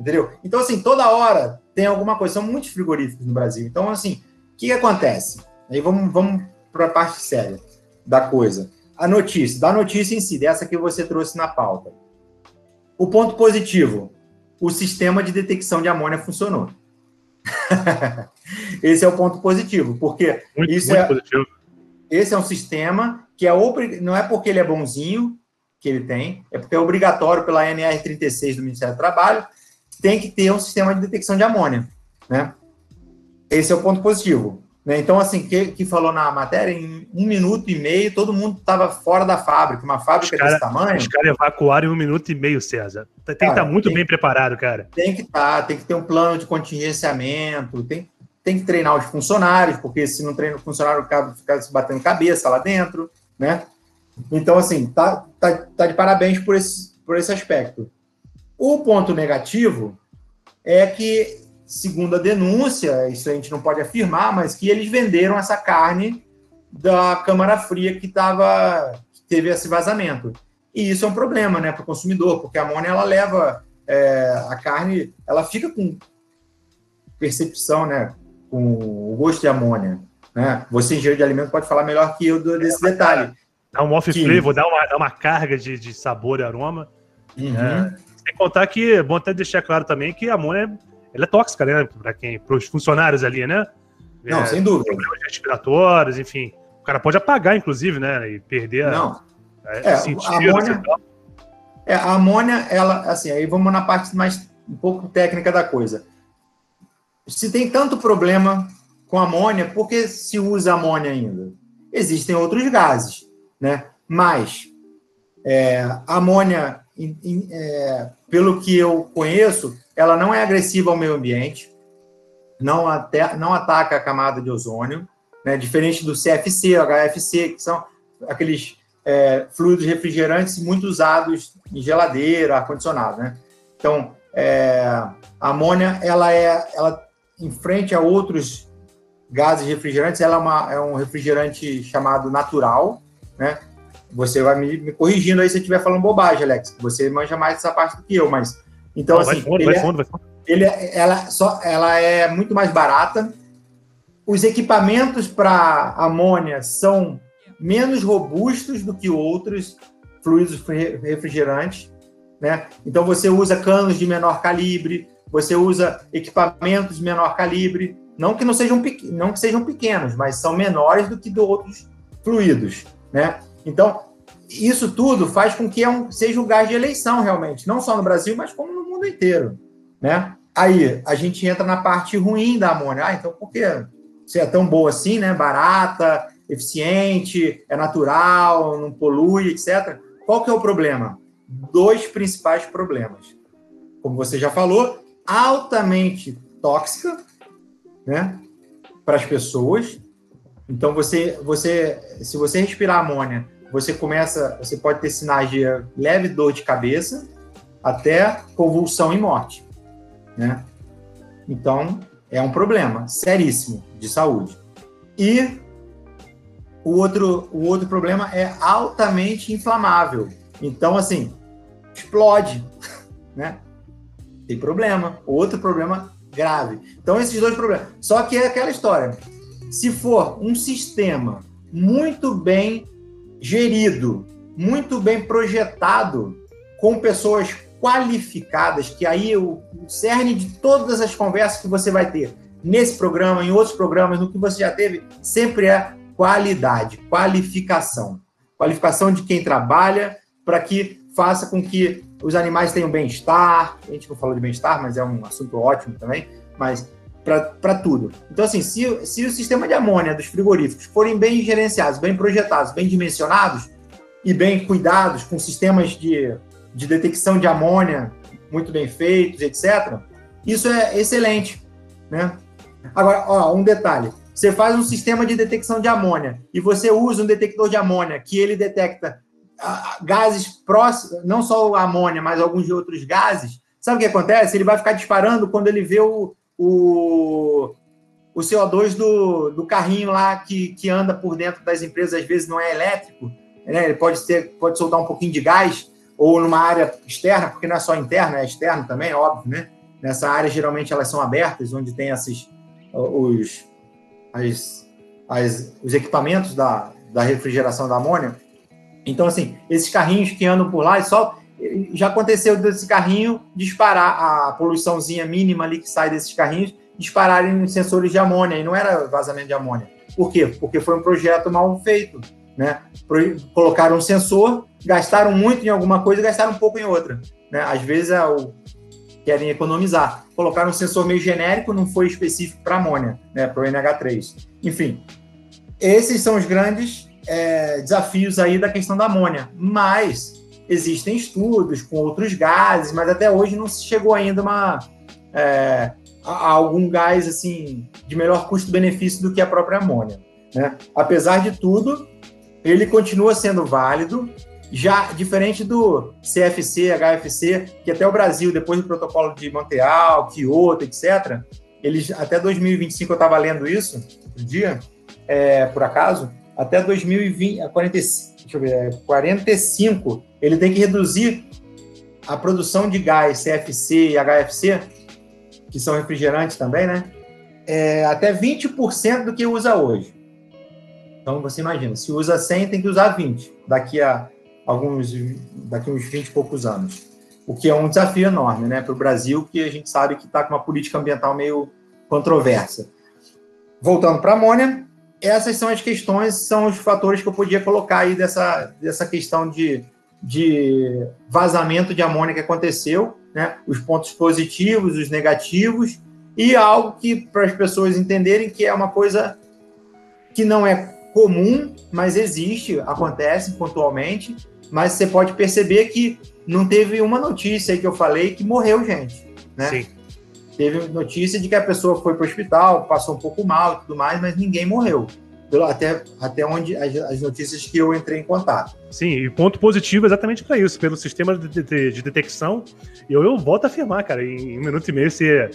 Entendeu? Então, assim, toda hora tem alguma coisa. São muitos frigoríficos no Brasil. Então, assim, o que, que acontece? Aí vamos, vamos para a parte séria da coisa. A notícia, da notícia em si, dessa que você trouxe na pauta. O ponto positivo: o sistema de detecção de amônia funcionou. esse é o ponto positivo, porque muito, isso muito é, positivo. esse é um sistema que é não é porque ele é bonzinho que ele tem, é porque é obrigatório pela NR36 do Ministério do Trabalho tem que ter um sistema de detecção de amônia, né? Esse é o ponto positivo. Né? Então, assim, que, que falou na matéria, em um minuto e meio, todo mundo estava fora da fábrica. Uma fábrica cara, desse tamanho. Os caras evacuaram em um minuto e meio, César. Tem que estar tá muito tem, bem preparado, cara. Tem que estar, tá, tem que ter um plano de contingenciamento, tem, tem que treinar os funcionários, porque se não treina o funcionário, o cara fica se batendo cabeça lá dentro, né? Então, assim, tá, tá, tá de parabéns por esse, por esse aspecto. O ponto negativo é que, segundo a denúncia, isso a gente não pode afirmar, mas que eles venderam essa carne da câmara fria que tava, teve esse vazamento. E isso é um problema né, para o consumidor, porque a amônia ela leva é, a carne, ela fica com percepção, né, com o gosto de amônia. Né? Você, engenheiro de alimento, pode falar melhor que eu desse é, detalhe. Dá um off flavor, dá uma, dá uma carga de, de sabor e aroma. Uhum. É. Sem contar que, é bom até deixar claro também que a amônia ela é tóxica, né? Para quem, para os funcionários ali, né? Não, é, sem dúvida. Respiratórios, enfim. O cara pode apagar, inclusive, né? E perder Não. a, é, a amônia, é, a amônia, ela, assim, aí vamos na parte mais um pouco técnica da coisa. Se tem tanto problema com amônia, por que se usa amônia ainda? Existem outros gases, né? Mas é, a amônia é, pelo que eu conheço, ela não é agressiva ao meio ambiente, não, até, não ataca a camada de ozônio, né, diferente do CFC, HFC, que são aqueles é, fluidos refrigerantes muito usados em geladeira, ar-condicionado. Né? Então, é, a amônia, ela é, ela, em frente a outros gases refrigerantes, ela é, uma, é um refrigerante chamado natural, né? Você vai me, me corrigindo aí se eu estiver falando bobagem, Alex. Você manja mais dessa parte do que eu, mas. Então, Não, assim. Fundo, ele, é, fundo, vai fundo. ele é, ela, só, ela é muito mais barata. Os equipamentos para amônia são menos robustos do que outros fluidos refrigerantes. Né? Então, você usa canos de menor calibre, você usa equipamentos de menor calibre, não que não sejam, não que sejam pequenos, mas são menores do que de outros fluidos. Né? Então, isso tudo faz com que é um, seja um gás de eleição, realmente, não só no Brasil, mas como no mundo inteiro. Né? Aí, a gente entra na parte ruim da amônia. Ah, então por que se é tão boa assim, né? Barata, eficiente, é natural, não polui, etc. Qual que é o problema? Dois principais problemas. Como você já falou, altamente tóxica, né? Para as pessoas, então você, você, se você respirar amônia, você começa, você pode ter sinais de leve dor de cabeça até convulsão e morte, né? Então, é um problema seríssimo de saúde. E o outro, o outro problema é altamente inflamável. Então, assim, explode, né? Tem problema. Outro problema grave. Então, esses dois problemas. Só que é aquela história. Se for um sistema muito bem gerido, muito bem projetado, com pessoas qualificadas, que aí o, o cerne de todas as conversas que você vai ter nesse programa, em outros programas, no que você já teve, sempre é qualidade, qualificação. Qualificação de quem trabalha para que faça com que os animais tenham bem-estar. A gente não falou de bem-estar, mas é um assunto ótimo também. Mas para tudo. Então, assim, se, se o sistema de amônia dos frigoríficos forem bem gerenciados, bem projetados, bem dimensionados e bem cuidados, com sistemas de, de detecção de amônia muito bem feitos, etc., isso é excelente. Né? Agora, ó, um detalhe. Você faz um sistema de detecção de amônia e você usa um detector de amônia que ele detecta ah, gases próximos, não só a amônia, mas alguns outros gases. Sabe o que acontece? Ele vai ficar disparando quando ele vê o, o, o CO2 do, do carrinho lá que, que anda por dentro das empresas, às vezes não é elétrico, né? ele pode, ter, pode soltar um pouquinho de gás, ou numa área externa, porque não é só interna, é externo também, óbvio, né? Nessa área, geralmente, elas são abertas, onde tem esses, os, as, as, os equipamentos da, da refrigeração da amônia. Então, assim, esses carrinhos que andam por lá e só já aconteceu desse carrinho disparar a poluiçãozinha mínima ali que sai desses carrinhos, dispararem sensores de amônia, e não era vazamento de amônia. Por quê? Porque foi um projeto mal feito. Né? Colocaram um sensor, gastaram muito em alguma coisa e gastaram um pouco em outra. Né? Às vezes é o, querem economizar. Colocaram um sensor meio genérico, não foi específico para amônia, né? para o NH3. Enfim, esses são os grandes é, desafios aí da questão da amônia. Mas existem estudos com outros gases, mas até hoje não se chegou ainda uma, é, a algum gás assim de melhor custo-benefício do que a própria amônia. Né? Apesar de tudo, ele continua sendo válido, já diferente do CFC, HFC, que até o Brasil, depois do protocolo de Montreal, Kyoto, etc., eles até 2025 eu estava lendo isso outro dia, é, por acaso, até 2020, 45, deixa eu ver, 45, é, ele tem que reduzir a produção de gás CFC e HFC, que são refrigerantes também, né? É, até 20% do que usa hoje. Então você imagina, se usa 100, tem que usar 20 daqui a alguns, daqui a uns 20 e poucos anos. O que é um desafio enorme, né, para o Brasil, que a gente sabe que está com uma política ambiental meio controversa. Voltando para a amônia, essas são as questões, são os fatores que eu podia colocar aí dessa, dessa questão de, de vazamento de amônia que aconteceu, né? os pontos positivos, os negativos, e algo que para as pessoas entenderem que é uma coisa que não é comum, mas existe, acontece pontualmente, mas você pode perceber que não teve uma notícia aí que eu falei que morreu gente, né? Sim. Teve notícia de que a pessoa foi para o hospital, passou um pouco mal e tudo mais, mas ninguém morreu. Até, até onde as, as notícias que eu entrei em contato. Sim, e ponto positivo exatamente para isso, pelo sistema de, de, de detecção. Eu, eu volto a afirmar, cara, em, em um minuto e meio você,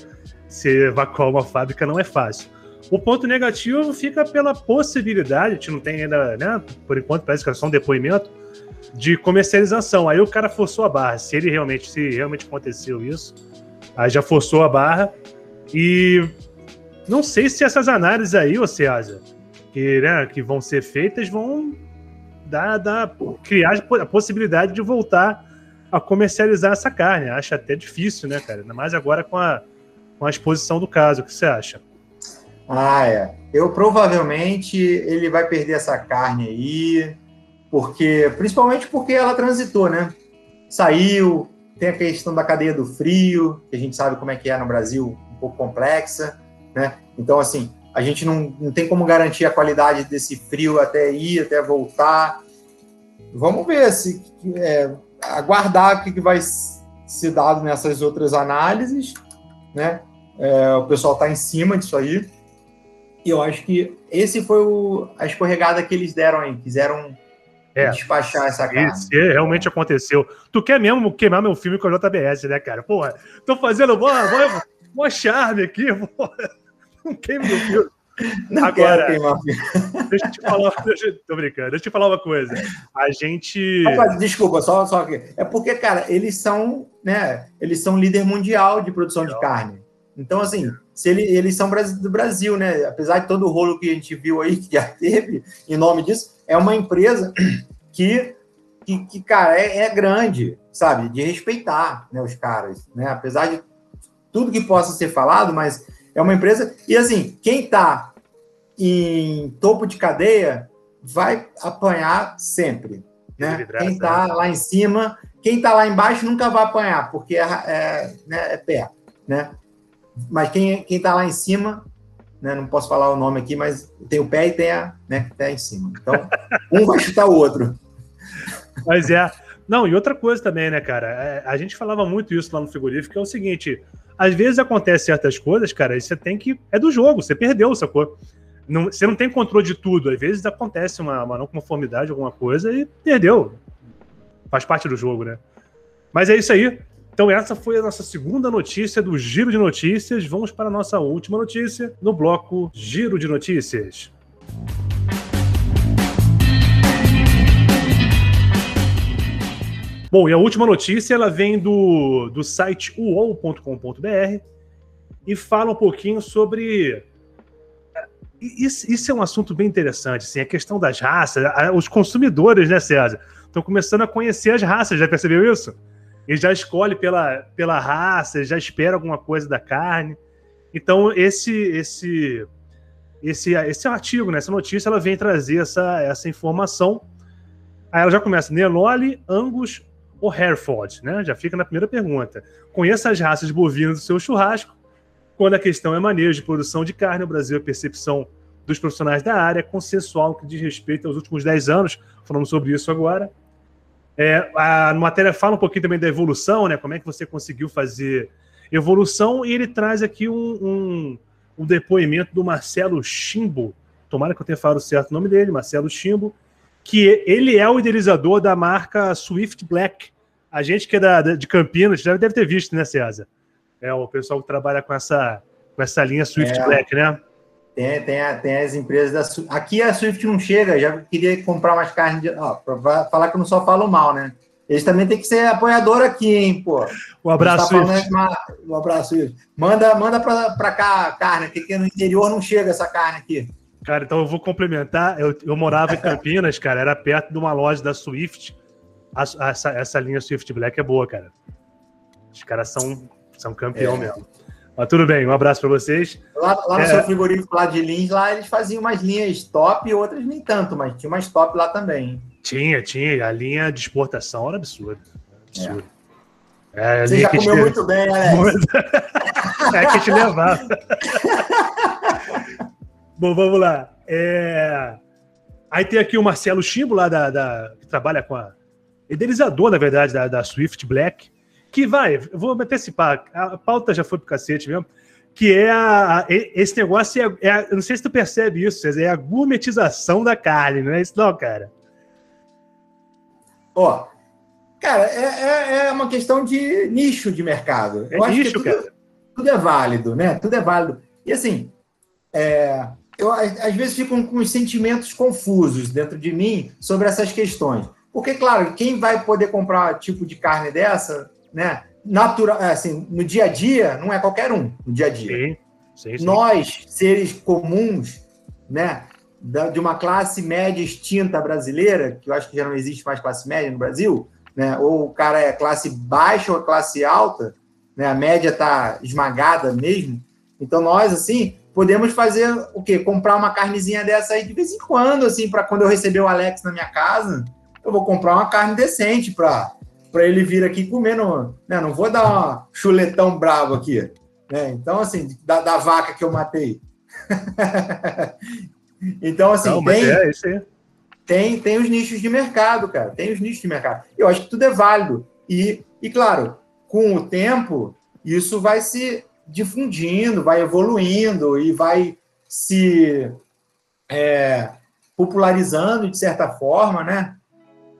você evacuar uma fábrica não é fácil. O ponto negativo fica pela possibilidade, a gente não tem ainda, né? Por enquanto, parece que é só um depoimento de comercialização. Aí o cara forçou a barra. Se ele realmente, se realmente aconteceu isso, Aí já forçou a barra. E não sei se essas análises aí, ô César, que, né, que vão ser feitas, vão dar, dar, criar a possibilidade de voltar a comercializar essa carne. Acho até difícil, né, cara? Ainda mais agora com a, com a exposição do caso. O que você acha? Ah, é. Eu provavelmente ele vai perder essa carne aí, porque principalmente porque ela transitou, né? Saiu, tem a questão da cadeia do frio, que a gente sabe como é que é no Brasil, um pouco complexa, né? Então, assim, a gente não, não tem como garantir a qualidade desse frio até ir, até voltar. Vamos ver se é, aguardar o que vai ser dado nessas outras análises, né? É, o pessoal está em cima disso aí. E eu acho que esse foi o, a escorregada que eles deram aí. Quiseram é. despachar essa carne. Se realmente aconteceu. Tu quer mesmo queimar meu filme com a JBS, né, cara? Porra, tô fazendo. Vou, vou, Mó charme aqui, pô. Não queime meu. Não Agora, deixa eu te falar, deixa, tô brincando, deixa eu te falar uma coisa. A gente. Rapaz, desculpa, só, só que. É porque, cara, eles são, né? Eles são líder mundial de produção de carne. Então, assim, se ele, eles são do Brasil, né? Apesar de todo o rolo que a gente viu aí, que já teve, em nome disso, é uma empresa que, que, que cara, é, é grande, sabe? De respeitar né, os caras, né? Apesar de tudo que possa ser falado, mas é uma empresa. E assim, quem está em topo de cadeia vai apanhar sempre. Né? Quem está lá em cima, quem está lá embaixo nunca vai apanhar, porque é, é, né, é pé. Né? Mas quem está lá em cima, né, não posso falar o nome aqui, mas tem o pé e tem a né, que tá em cima. Então, um vai chutar o outro. Mas é. Não, e outra coisa também, né, cara? É, a gente falava muito isso lá no frigorífico, que é o seguinte: às vezes acontece certas coisas, cara, e você tem que. É do jogo, você perdeu, sacou? Não, você não tem controle de tudo. Às vezes acontece uma, uma não conformidade, alguma coisa, e perdeu. Faz parte do jogo, né? Mas é isso aí. Então, essa foi a nossa segunda notícia do Giro de Notícias. Vamos para a nossa última notícia no bloco Giro de Notícias. Bom, e a última notícia ela vem do, do site uol.com.br e fala um pouquinho sobre. Isso, isso, é um assunto bem interessante, assim, a questão das raças. Os consumidores, né, César, estão começando a conhecer as raças, já percebeu isso? Ele já escolhe pela, pela raça, já espera alguma coisa da carne. Então, esse esse esse esse artigo, né, essa notícia, ela vem trazer essa, essa informação. Aí ela já começa Nelore, Angus, ou Hereford, né? Já fica na primeira pergunta. Conheça as raças bovinas do seu churrasco. Quando a questão é manejo de produção de carne, o Brasil é percepção dos profissionais da área, consensual que diz respeito aos últimos 10 anos. Falamos sobre isso agora. É, a matéria fala um pouquinho também da evolução, né? Como é que você conseguiu fazer evolução, e ele traz aqui um, um, um depoimento do Marcelo Chimbo. Tomara que eu tenha falado certo o nome dele, Marcelo Chimbo, que ele é o idealizador da marca Swift Black. A gente que é da, de Campinas já deve ter visto, né, César? É o pessoal que trabalha com essa, com essa linha Swift é, Black, né? Tem, tem, tem as empresas da Aqui a Swift não chega, já queria comprar umas carnes de. Ó, pra falar que eu não só falo mal, né? Eles também têm que ser apoiador aqui, hein, pô. Um abraço, tá Swift. Um abraço, Swift. Manda, manda pra, pra cá carne, porque no interior não chega essa carne aqui. Cara, então eu vou complementar. Eu, eu morava em Campinas, cara, era perto de uma loja da Swift. A, a, essa, essa linha Swift Black é boa, cara. Os caras são, são campeão é. mesmo. Mas tudo bem, um abraço para vocês. Lá, lá no é... seu frigorífico lá de Lins, lá eles faziam umas linhas top e outras nem tanto, mas tinha umas top lá também. Tinha, tinha. A linha de exportação era absurda. Absurda. É. É, Você já comeu te... muito bem, Alex. é que te levava. Bom, vamos lá. É... Aí tem aqui o Marcelo Chimbo, lá da, da, que trabalha com a. Idealizador, na verdade, da, da Swift Black, que vai, eu vou antecipar, a pauta já foi pro cacete mesmo, que é a, a esse negócio, é, é não sei se tu percebe isso, é a gourmetização da carne, não é isso não, cara? Ó, cara, é, é, é, uma questão de nicho de mercado. É eu nicho, tudo, cara. Tudo é válido, né? Tudo é válido. E assim, é, eu às vezes fico com os sentimentos confusos dentro de mim sobre essas questões. Porque, claro, quem vai poder comprar tipo de carne dessa, né? Natural, assim, no dia a dia, não é qualquer um no dia a dia. Sim, sim, sim. Nós, seres comuns, né? de uma classe média extinta brasileira, que eu acho que já não existe mais classe média no Brasil, né? Ou o cara é classe baixa ou classe alta, né? A média está esmagada mesmo. Então nós assim podemos fazer o quê? Comprar uma carnezinha dessa aí de vez em quando, assim, para quando eu receber o Alex na minha casa, eu vou comprar uma carne decente para para ele vir aqui comendo, né? Não vou dar um chuletão bravo aqui, né? Então, assim, da, da vaca que eu matei. então, assim, Não, tem, é, tem, tem os nichos de mercado, cara. Tem os nichos de mercado. Eu acho que tudo é válido. E, e claro, com o tempo, isso vai se difundindo, vai evoluindo e vai se é, popularizando de certa forma, né?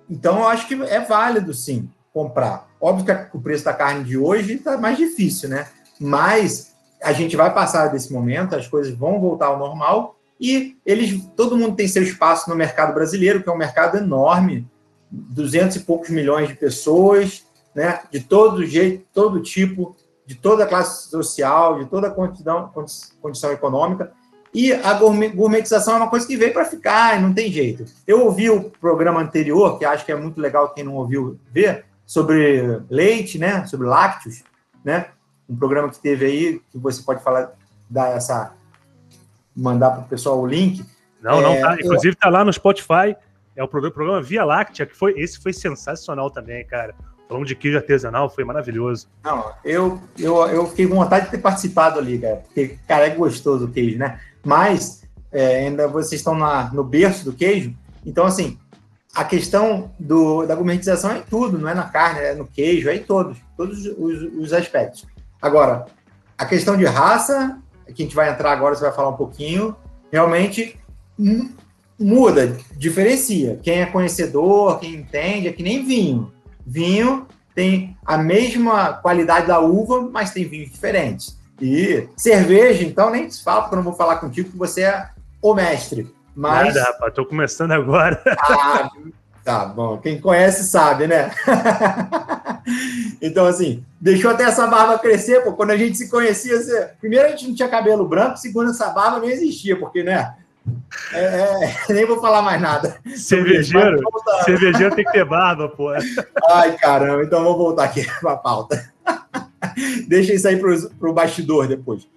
Então, eu acho que é válido, sim, comprar. Óbvio que o preço da carne de hoje está mais difícil, né? Mas a gente vai passar desse momento, as coisas vão voltar ao normal e eles, todo mundo tem seu espaço no mercado brasileiro, que é um mercado enorme, 200 e poucos milhões de pessoas, né, de todo jeito, todo tipo, de toda a classe social, de toda a condição, condição econômica. E a gourmetização é uma coisa que veio para ficar, não tem jeito. Eu ouvi o programa anterior, que acho que é muito legal quem não ouviu ver, sobre leite, né? Sobre lácteos, né? Um programa que teve aí, que você pode falar, dar essa. mandar para o pessoal o link. Não, não, tá. É, Inclusive está lá no Spotify. É o programa, programa Via Láctea, que foi. Esse foi sensacional também, cara. Falando de queijo artesanal, foi maravilhoso. Não, eu, eu, eu fiquei com vontade de ter participado ali, cara. Porque, cara, é gostoso o queijo, né? Mas é, ainda vocês estão na, no berço do queijo. Então, assim, a questão do, da gourmetização é em tudo, não é na carne, é no queijo, é em todos, todos os, os aspectos. Agora, a questão de raça, que a gente vai entrar agora, você vai falar um pouquinho, realmente muda, diferencia. Quem é conhecedor, quem entende, é que nem vinho. Vinho tem a mesma qualidade da uva, mas tem vinhos diferentes. E cerveja, então, nem se fala, porque eu não vou falar contigo, que você é o mestre. Mas... Nada, rapaz, tô começando agora. Ah, tá bom. Quem conhece sabe, né? então, assim, deixou até essa barba crescer, pô. Quando a gente se conhecia, você... primeiro a gente não tinha cabelo branco, segundo essa barba não existia, porque, né? É, é, nem vou falar mais nada. Cervejeiro, cervejeiro tem que ter barba, pô. Ai, caramba, então vamos voltar aqui para a pauta. Deixa isso aí para o bastidor depois.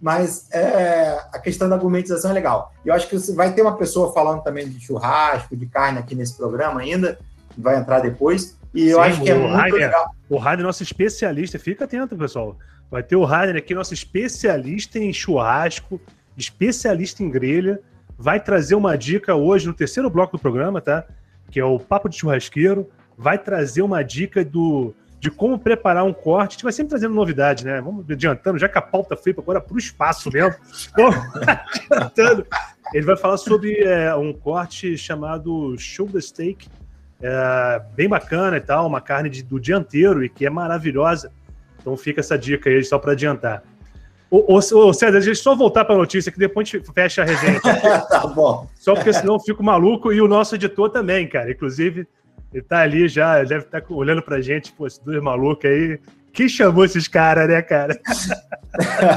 Mas é, a questão da argumentização é legal. Eu acho que vai ter uma pessoa falando também de churrasco, de carne aqui nesse programa ainda, vai entrar depois. E eu Sim, acho que é muito legal. O Rainer, nosso especialista, fica atento, pessoal. Vai ter o Rainer aqui, nosso especialista em churrasco, especialista em grelha. Vai trazer uma dica hoje no terceiro bloco do programa, tá? Que é o Papo de Churrasqueiro. Vai trazer uma dica do de como preparar um corte. A gente vai sempre trazendo novidade, né? Vamos adiantando, já que a pauta foi agora para o espaço mesmo. adiantando. Ele vai falar sobre é, um corte chamado shoulder steak, é, bem bacana e tal, uma carne de, do dianteiro e que é maravilhosa. Então fica essa dica aí, só para adiantar. Ô, ô, César, deixa eu só voltar para a notícia, que depois a gente fecha a resenha. tá bom. Só porque senão eu fico maluco e o nosso editor também, cara. Inclusive, ele tá ali já, deve estar tá olhando pra gente, pô, esses dois malucos aí. Quem chamou esses caras, né, cara?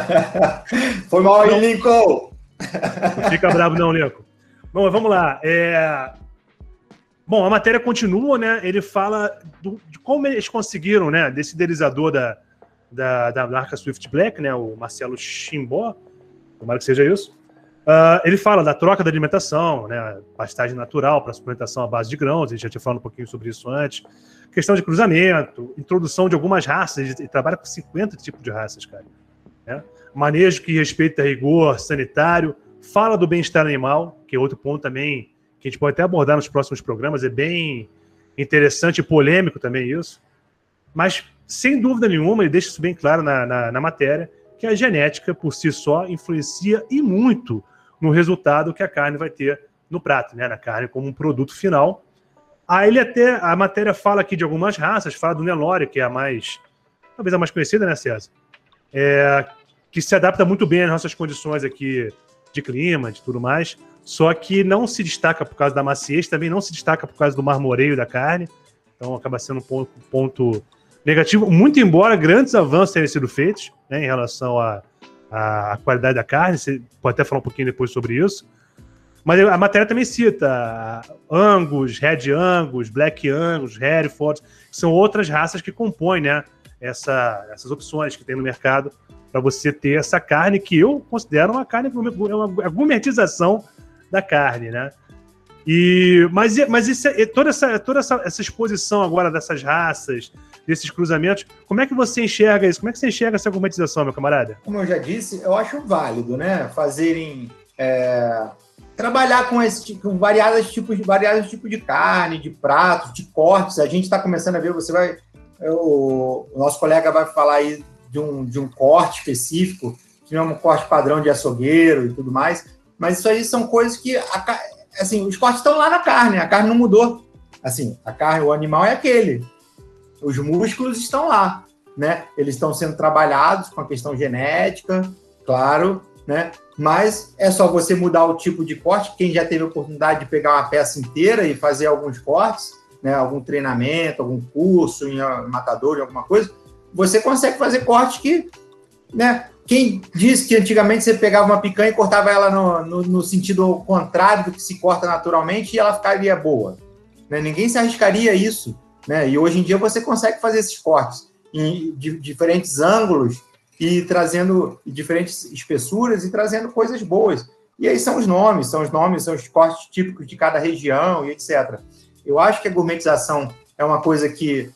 Foi mal aí, Lincoln! Não fica bravo, não, Lincoln. Bom, vamos lá. É... Bom, a matéria continua, né? Ele fala do, de como eles conseguiram, né? Desse idealizador da, da, da marca Swift Black, né? O Marcelo Chimbó. Tomara que seja isso. Uh, ele fala da troca da alimentação, né, pastagem natural para suplementação à base de grãos, a gente já tinha falado um pouquinho sobre isso antes. Questão de cruzamento, introdução de algumas raças, ele trabalha com 50 tipos de raças, cara. Né? Manejo que respeita rigor sanitário, fala do bem-estar animal, que é outro ponto também que a gente pode até abordar nos próximos programas, é bem interessante e polêmico também isso. Mas, sem dúvida nenhuma, ele deixa isso bem claro na, na, na matéria, que a genética por si só influencia e muito no resultado que a carne vai ter no prato, né? Na carne como um produto final. Aí ele até, a matéria fala aqui de algumas raças, fala do Nelore, que é a mais, talvez a mais conhecida, né, César? É, que se adapta muito bem às nossas condições aqui de clima, de tudo mais, só que não se destaca por causa da maciez, também não se destaca por causa do marmoreio da carne, então acaba sendo um ponto, ponto negativo, muito embora grandes avanços tenham sido feitos né, em relação a, a qualidade da carne, você pode até falar um pouquinho depois sobre isso. Mas a matéria também cita Angus, Red Angus, Black Angus, Hereford, que são outras raças que compõem né, essa, essas opções que tem no mercado para você ter essa carne que eu considero uma carne, uma gourmetização da carne, né? E, mas mas isso, toda, essa, toda essa, essa exposição agora dessas raças, desses cruzamentos, como é que você enxerga isso? Como é que você enxerga essa gourmetização, meu camarada? Como eu já disse, eu acho válido, né? Fazerem. É, trabalhar com, esse, com variados tipos, variados tipos de carne, de pratos, de cortes. A gente está começando a ver, você vai. o nosso colega vai falar aí de um, de um corte específico, que não é um corte padrão de açougueiro e tudo mais. Mas isso aí são coisas que a, assim, os cortes estão lá na carne, a carne não mudou. Assim, a carne, o animal é aquele. Os músculos estão lá. né? Eles estão sendo trabalhados com a questão genética, claro, né? Mas é só você mudar o tipo de corte. Quem já teve a oportunidade de pegar uma peça inteira e fazer alguns cortes, né? Algum treinamento, algum curso em matador, em alguma coisa, você consegue fazer cortes que, né? Quem disse que antigamente você pegava uma picanha e cortava ela no, no, no sentido contrário do que se corta naturalmente e ela ficaria boa? Né? Ninguém se arriscaria isso. Né? E hoje em dia você consegue fazer esses cortes em diferentes ângulos e trazendo diferentes espessuras e trazendo coisas boas. E aí são os nomes, são os nomes, são os cortes típicos de cada região e etc. Eu acho que a gourmetização é uma coisa que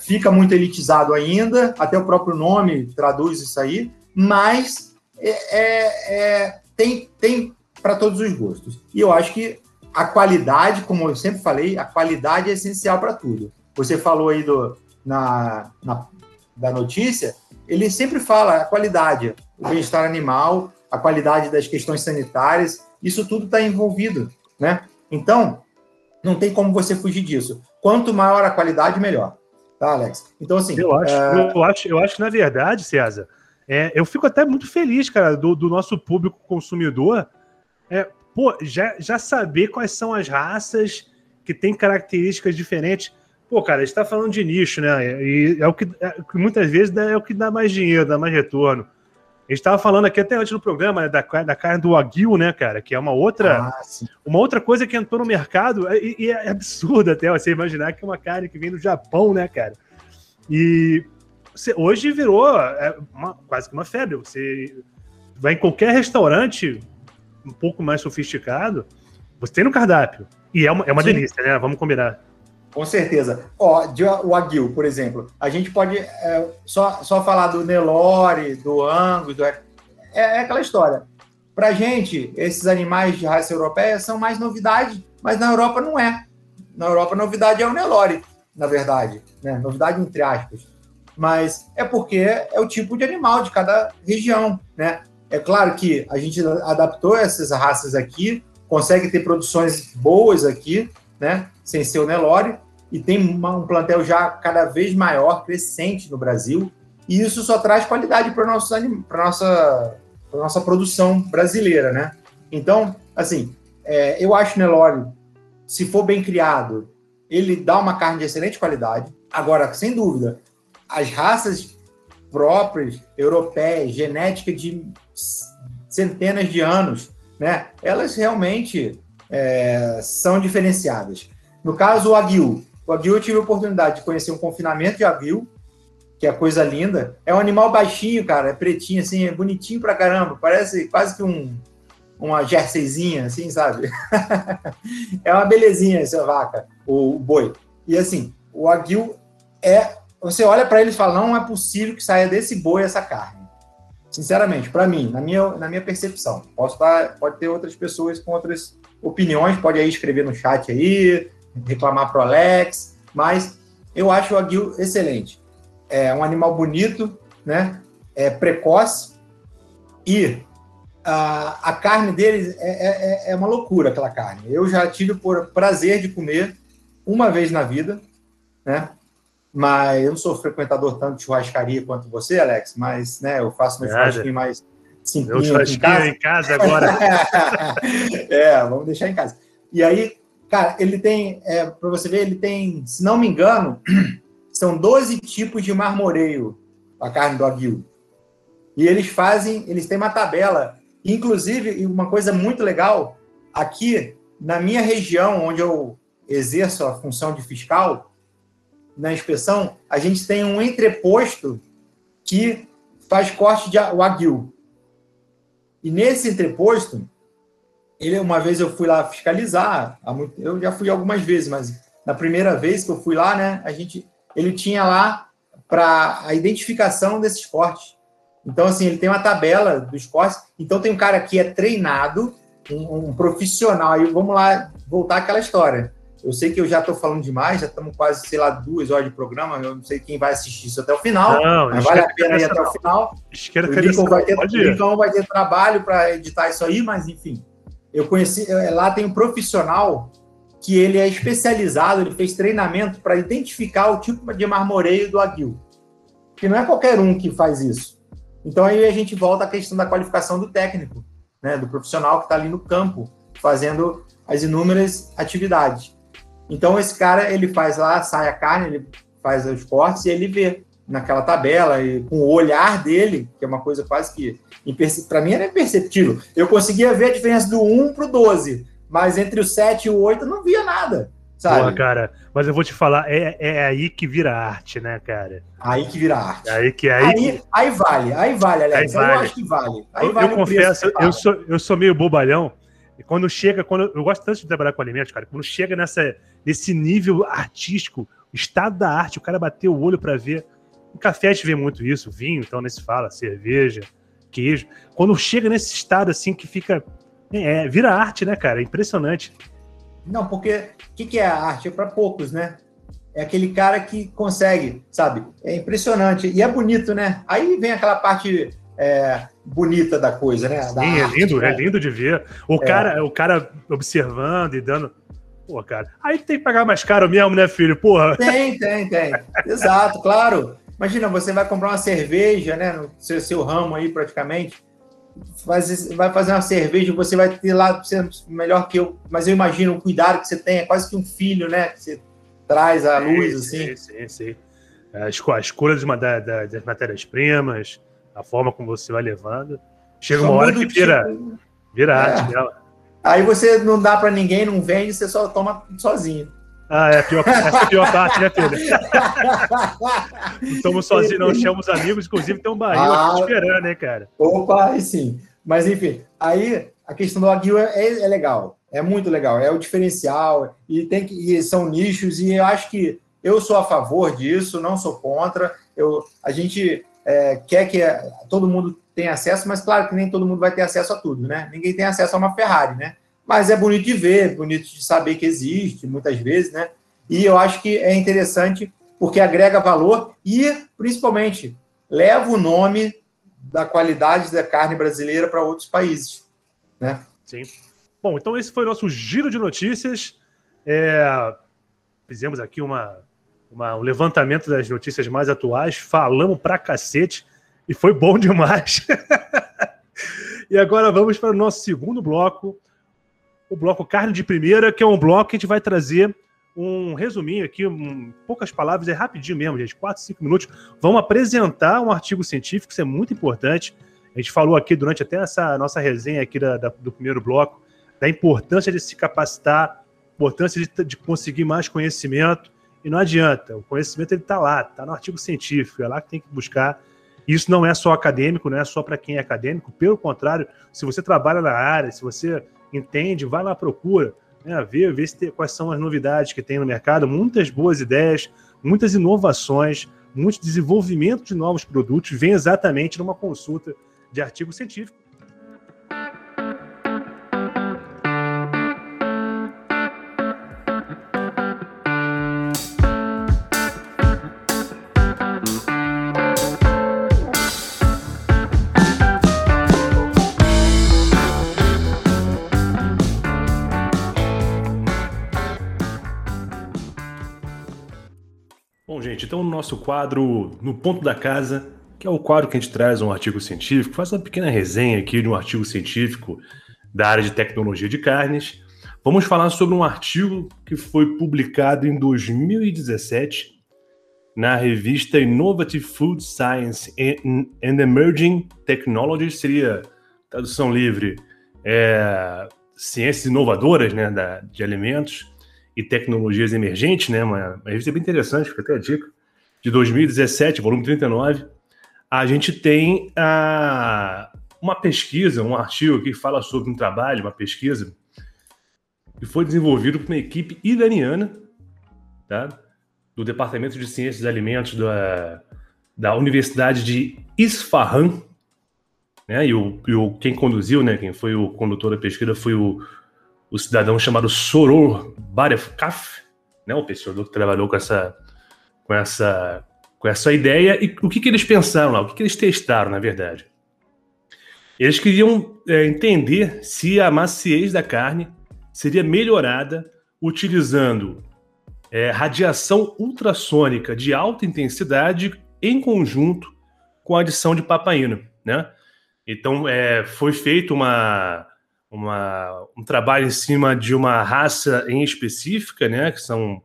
fica muito elitizado ainda, até o próprio nome traduz isso aí, mas é, é, é tem, tem para todos os gostos. E eu acho que a qualidade, como eu sempre falei, a qualidade é essencial para tudo. Você falou aí do, na, na, da notícia, ele sempre fala a qualidade, o bem-estar animal, a qualidade das questões sanitárias, isso tudo está envolvido, né? Então, não tem como você fugir disso. Quanto maior a qualidade, melhor. Tá, Alex? Então, assim. Eu acho, é... eu acho, eu acho que, na verdade, César, é, eu fico até muito feliz, cara, do, do nosso público consumidor. É, pô, já, já saber quais são as raças que têm características diferentes. Pô, cara, a gente tá falando de nicho, né? E é o que, é, que muitas vezes é o que dá mais dinheiro, dá mais retorno. A gente estava falando aqui até antes no programa né, da, da carne do Wagyu, né, cara? Que é uma outra, ah, uma outra coisa que entrou no mercado e, e, é absurdo até você imaginar que é uma carne que vem do Japão, né, cara? E você, hoje virou é, uma, quase que uma febre. Você vai em qualquer restaurante, um pouco mais sofisticado, você tem no cardápio. E é uma, é uma delícia, né? Vamos combinar. Com certeza. Ó, de por exemplo, a gente pode é, só, só falar do Nelore, do Angus, do... É, é aquela história. Pra gente, esses animais de raça europeia são mais novidade, mas na Europa não é. Na Europa, novidade é o Nelore, na verdade. Né? Novidade entre aspas. Mas é porque é o tipo de animal de cada região, né? É claro que a gente adaptou essas raças aqui, consegue ter produções boas aqui, né? Sem ser o Nelore, e tem uma, um plantel já cada vez maior, crescente no Brasil, e isso só traz qualidade para a nossa, nossa produção brasileira, né? Então, assim, é, eu acho o Nelore, se for bem criado, ele dá uma carne de excelente qualidade. Agora, sem dúvida, as raças próprias, europeias, genética de centenas de anos, né? Elas realmente é, são diferenciadas. No caso, o Aguil. O Aguil eu tive a oportunidade de conhecer um confinamento de Aguil, que é coisa linda. É um animal baixinho, cara, é pretinho, assim, é bonitinho pra caramba. Parece quase que um, uma jerseyzinha, assim, sabe? é uma belezinha essa vaca, o, o boi. E assim, o Aguil é. Você olha para ele e fala: não é possível que saia desse boi essa carne. Sinceramente, para mim, na minha, na minha percepção. Posso estar, pode ter outras pessoas com outras opiniões, pode aí escrever no chat aí, reclamar pro Alex, mas eu acho o aguil excelente. É um animal bonito, né? É precoce e a, a carne dele é, é, é uma loucura, aquela carne. Eu já tive por prazer de comer uma vez na vida, né? mas eu não sou frequentador tanto de churrascaria quanto você, Alex, mas né, eu faço meu churrasquinho mais simples. Meu churrasquinho em casa, em casa agora. é, vamos deixar em casa. E aí, cara, ele tem, é, para você ver, ele tem, se não me engano, são 12 tipos de marmoreio a carne do aguil. E eles fazem, eles têm uma tabela. Inclusive, uma coisa muito legal, aqui na minha região, onde eu exerço a função de fiscal, na inspeção, a gente tem um entreposto que faz corte de wagyu. E nesse entreposto, ele uma vez eu fui lá fiscalizar, eu já fui algumas vezes, mas na primeira vez que eu fui lá, né, a gente ele tinha lá para a identificação desses cortes. Então assim, ele tem uma tabela dos cortes. Então tem um cara que é treinado, um, um profissional. Aí vamos lá voltar àquela história. Eu sei que eu já estou falando demais, já estamos quase, sei lá, duas horas de programa. Eu não sei quem vai assistir isso até o final, não, mas vale a pena ir até o final. Esquerda o Lincoln vai, ter, Lincoln vai ter trabalho para editar isso aí, mas enfim. Eu conheci, lá tem um profissional que ele é especializado, ele fez treinamento para identificar o tipo de marmoreio do aguil. que não é qualquer um que faz isso. Então aí a gente volta à questão da qualificação do técnico, né, do profissional que está ali no campo, fazendo as inúmeras atividades. Então esse cara, ele faz lá, sai a carne, ele faz os cortes e ele vê naquela tabela, e com o olhar dele, que é uma coisa quase que, para mim era imperceptível. Eu conseguia ver a diferença do 1 para o 12, mas entre o 7 e o 8 eu não via nada. Sabe? Boa, cara, mas eu vou te falar, é, é aí que vira arte, né, cara? Aí que vira arte. Aí que aí, aí, que... aí vale, aí vale, Alex. Aí, vale. eu acho que vale. Aí eu, vale eu confesso, eu sou, eu sou meio bobalhão. E quando chega, quando eu gosto tanto de trabalhar com alimentos, cara, quando chega nessa, nesse nível artístico, estado da arte, o cara bater o olho para ver. Café a gente vê muito isso, vinho, então nem se fala, cerveja, queijo. Quando chega nesse estado assim que fica. É, vira arte, né, cara? É impressionante. Não, porque o que, que é a arte? É para poucos, né? É aquele cara que consegue, sabe? É impressionante. E é bonito, né? Aí vem aquela parte é, bonita da coisa, né? Da Sim, é arte, é lindo, né? é lindo de ver. O, é. cara, o cara observando e dando. Pô, cara. Aí tem que pagar mais caro mesmo, né, filho? Porra. Tem, tem, tem. Exato, claro. Imagina, você vai comprar uma cerveja, né? No seu, seu ramo aí, praticamente faz, vai fazer uma cerveja, você vai ter lá, você melhor que eu, mas eu imagino o cuidado que você tem, é quase que um filho, né? Que você traz à luz, sim, assim. Sim, sim. A escolha da, da, das matérias-primas, a forma como você vai levando. Chega só uma hora que vira, tipo... vira é. arte dela. Aí você não dá para ninguém, não vende, você só toma sozinho. Ah, é a pior, essa é a pior parte, né, Pedro? não estamos sozinhos, não, chamamos amigos, inclusive tem um barril ah, aqui esperando, né, cara? Opa, aí sim. Mas, enfim, aí a questão do aguil é, é, é, legal, é muito legal, é o diferencial, e, tem que, e são nichos, e eu acho que eu sou a favor disso, não sou contra. Eu, a gente é, quer que todo mundo tenha acesso, mas claro que nem todo mundo vai ter acesso a tudo, né? Ninguém tem acesso a uma Ferrari, né? Mas é bonito de ver, bonito de saber que existe, muitas vezes, né? E eu acho que é interessante porque agrega valor e, principalmente, leva o nome da qualidade da carne brasileira para outros países, né? Sim. Bom, então esse foi o nosso giro de notícias. É... Fizemos aqui uma, uma, um levantamento das notícias mais atuais, falamos pra cacete e foi bom demais. e agora vamos para o nosso segundo bloco, o bloco Carne de Primeira, que é um bloco que a gente vai trazer um resuminho aqui, um, poucas palavras, é rapidinho mesmo, gente, 4, 5 minutos. Vamos apresentar um artigo científico, isso é muito importante. A gente falou aqui durante até essa nossa resenha aqui da, da, do primeiro bloco, da importância de se capacitar, importância de, de conseguir mais conhecimento, e não adianta, o conhecimento ele está lá, está no artigo científico, é lá que tem que buscar. Isso não é só acadêmico, não é só para quem é acadêmico, pelo contrário, se você trabalha na área, se você entende, vai lá, procura, né, ver, ver se tem, quais são as novidades que tem no mercado, muitas boas ideias, muitas inovações, muito desenvolvimento de novos produtos, vem exatamente numa consulta de artigo científico gente, então no nosso quadro No Ponto da Casa, que é o quadro que a gente traz um artigo científico, faz uma pequena resenha aqui de um artigo científico da área de tecnologia de carnes. Vamos falar sobre um artigo que foi publicado em 2017 na revista Innovative Food Science and Emerging Technologies, seria tradução livre, é, ciências inovadoras né, da, de alimentos e tecnologias emergentes, né? Uma, uma revista bem interessante, fica até a dica, de 2017, volume 39. A gente tem a, uma pesquisa, um artigo que fala sobre um trabalho, uma pesquisa, que foi desenvolvido por uma equipe iraniana, tá? do Departamento de Ciências de Alimentos da, da Universidade de Isfahan, né? E, o, e o, quem conduziu, né? Quem foi o condutor da pesquisa foi o o cidadão chamado Soror Barefkaf, né, o pesquisador que trabalhou com essa, com essa, com essa ideia, e o que, que eles pensaram lá, o que, que eles testaram, na verdade. Eles queriam é, entender se a maciez da carne seria melhorada utilizando é, radiação ultrassônica de alta intensidade em conjunto com a adição de papaina, né? Então, é, foi feito uma, uma, um trabalho em cima de uma raça em específica, né? Que são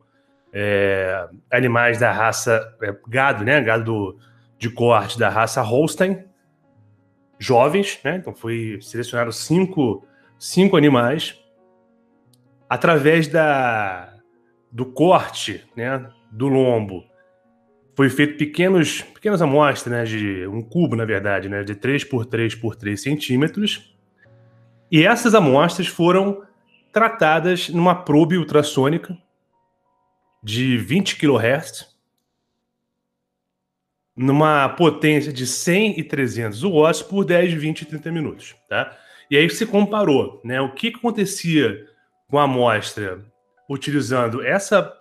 é, animais da raça é, gado, né? Gado do, de corte da raça Holstein, jovens, né? Então, foi selecionado cinco, cinco animais através da, do corte, né? Do lombo foi feito pequenos, pequenas amostras, né, de um cubo, na verdade, né, de 3 por 3 por 3 centímetros. E essas amostras foram tratadas numa probe ultrassônica de 20 kHz, numa potência de 100 e 300 watts por 10, 20 e 30 minutos, tá? E aí se comparou, né, o que acontecia com a amostra utilizando essa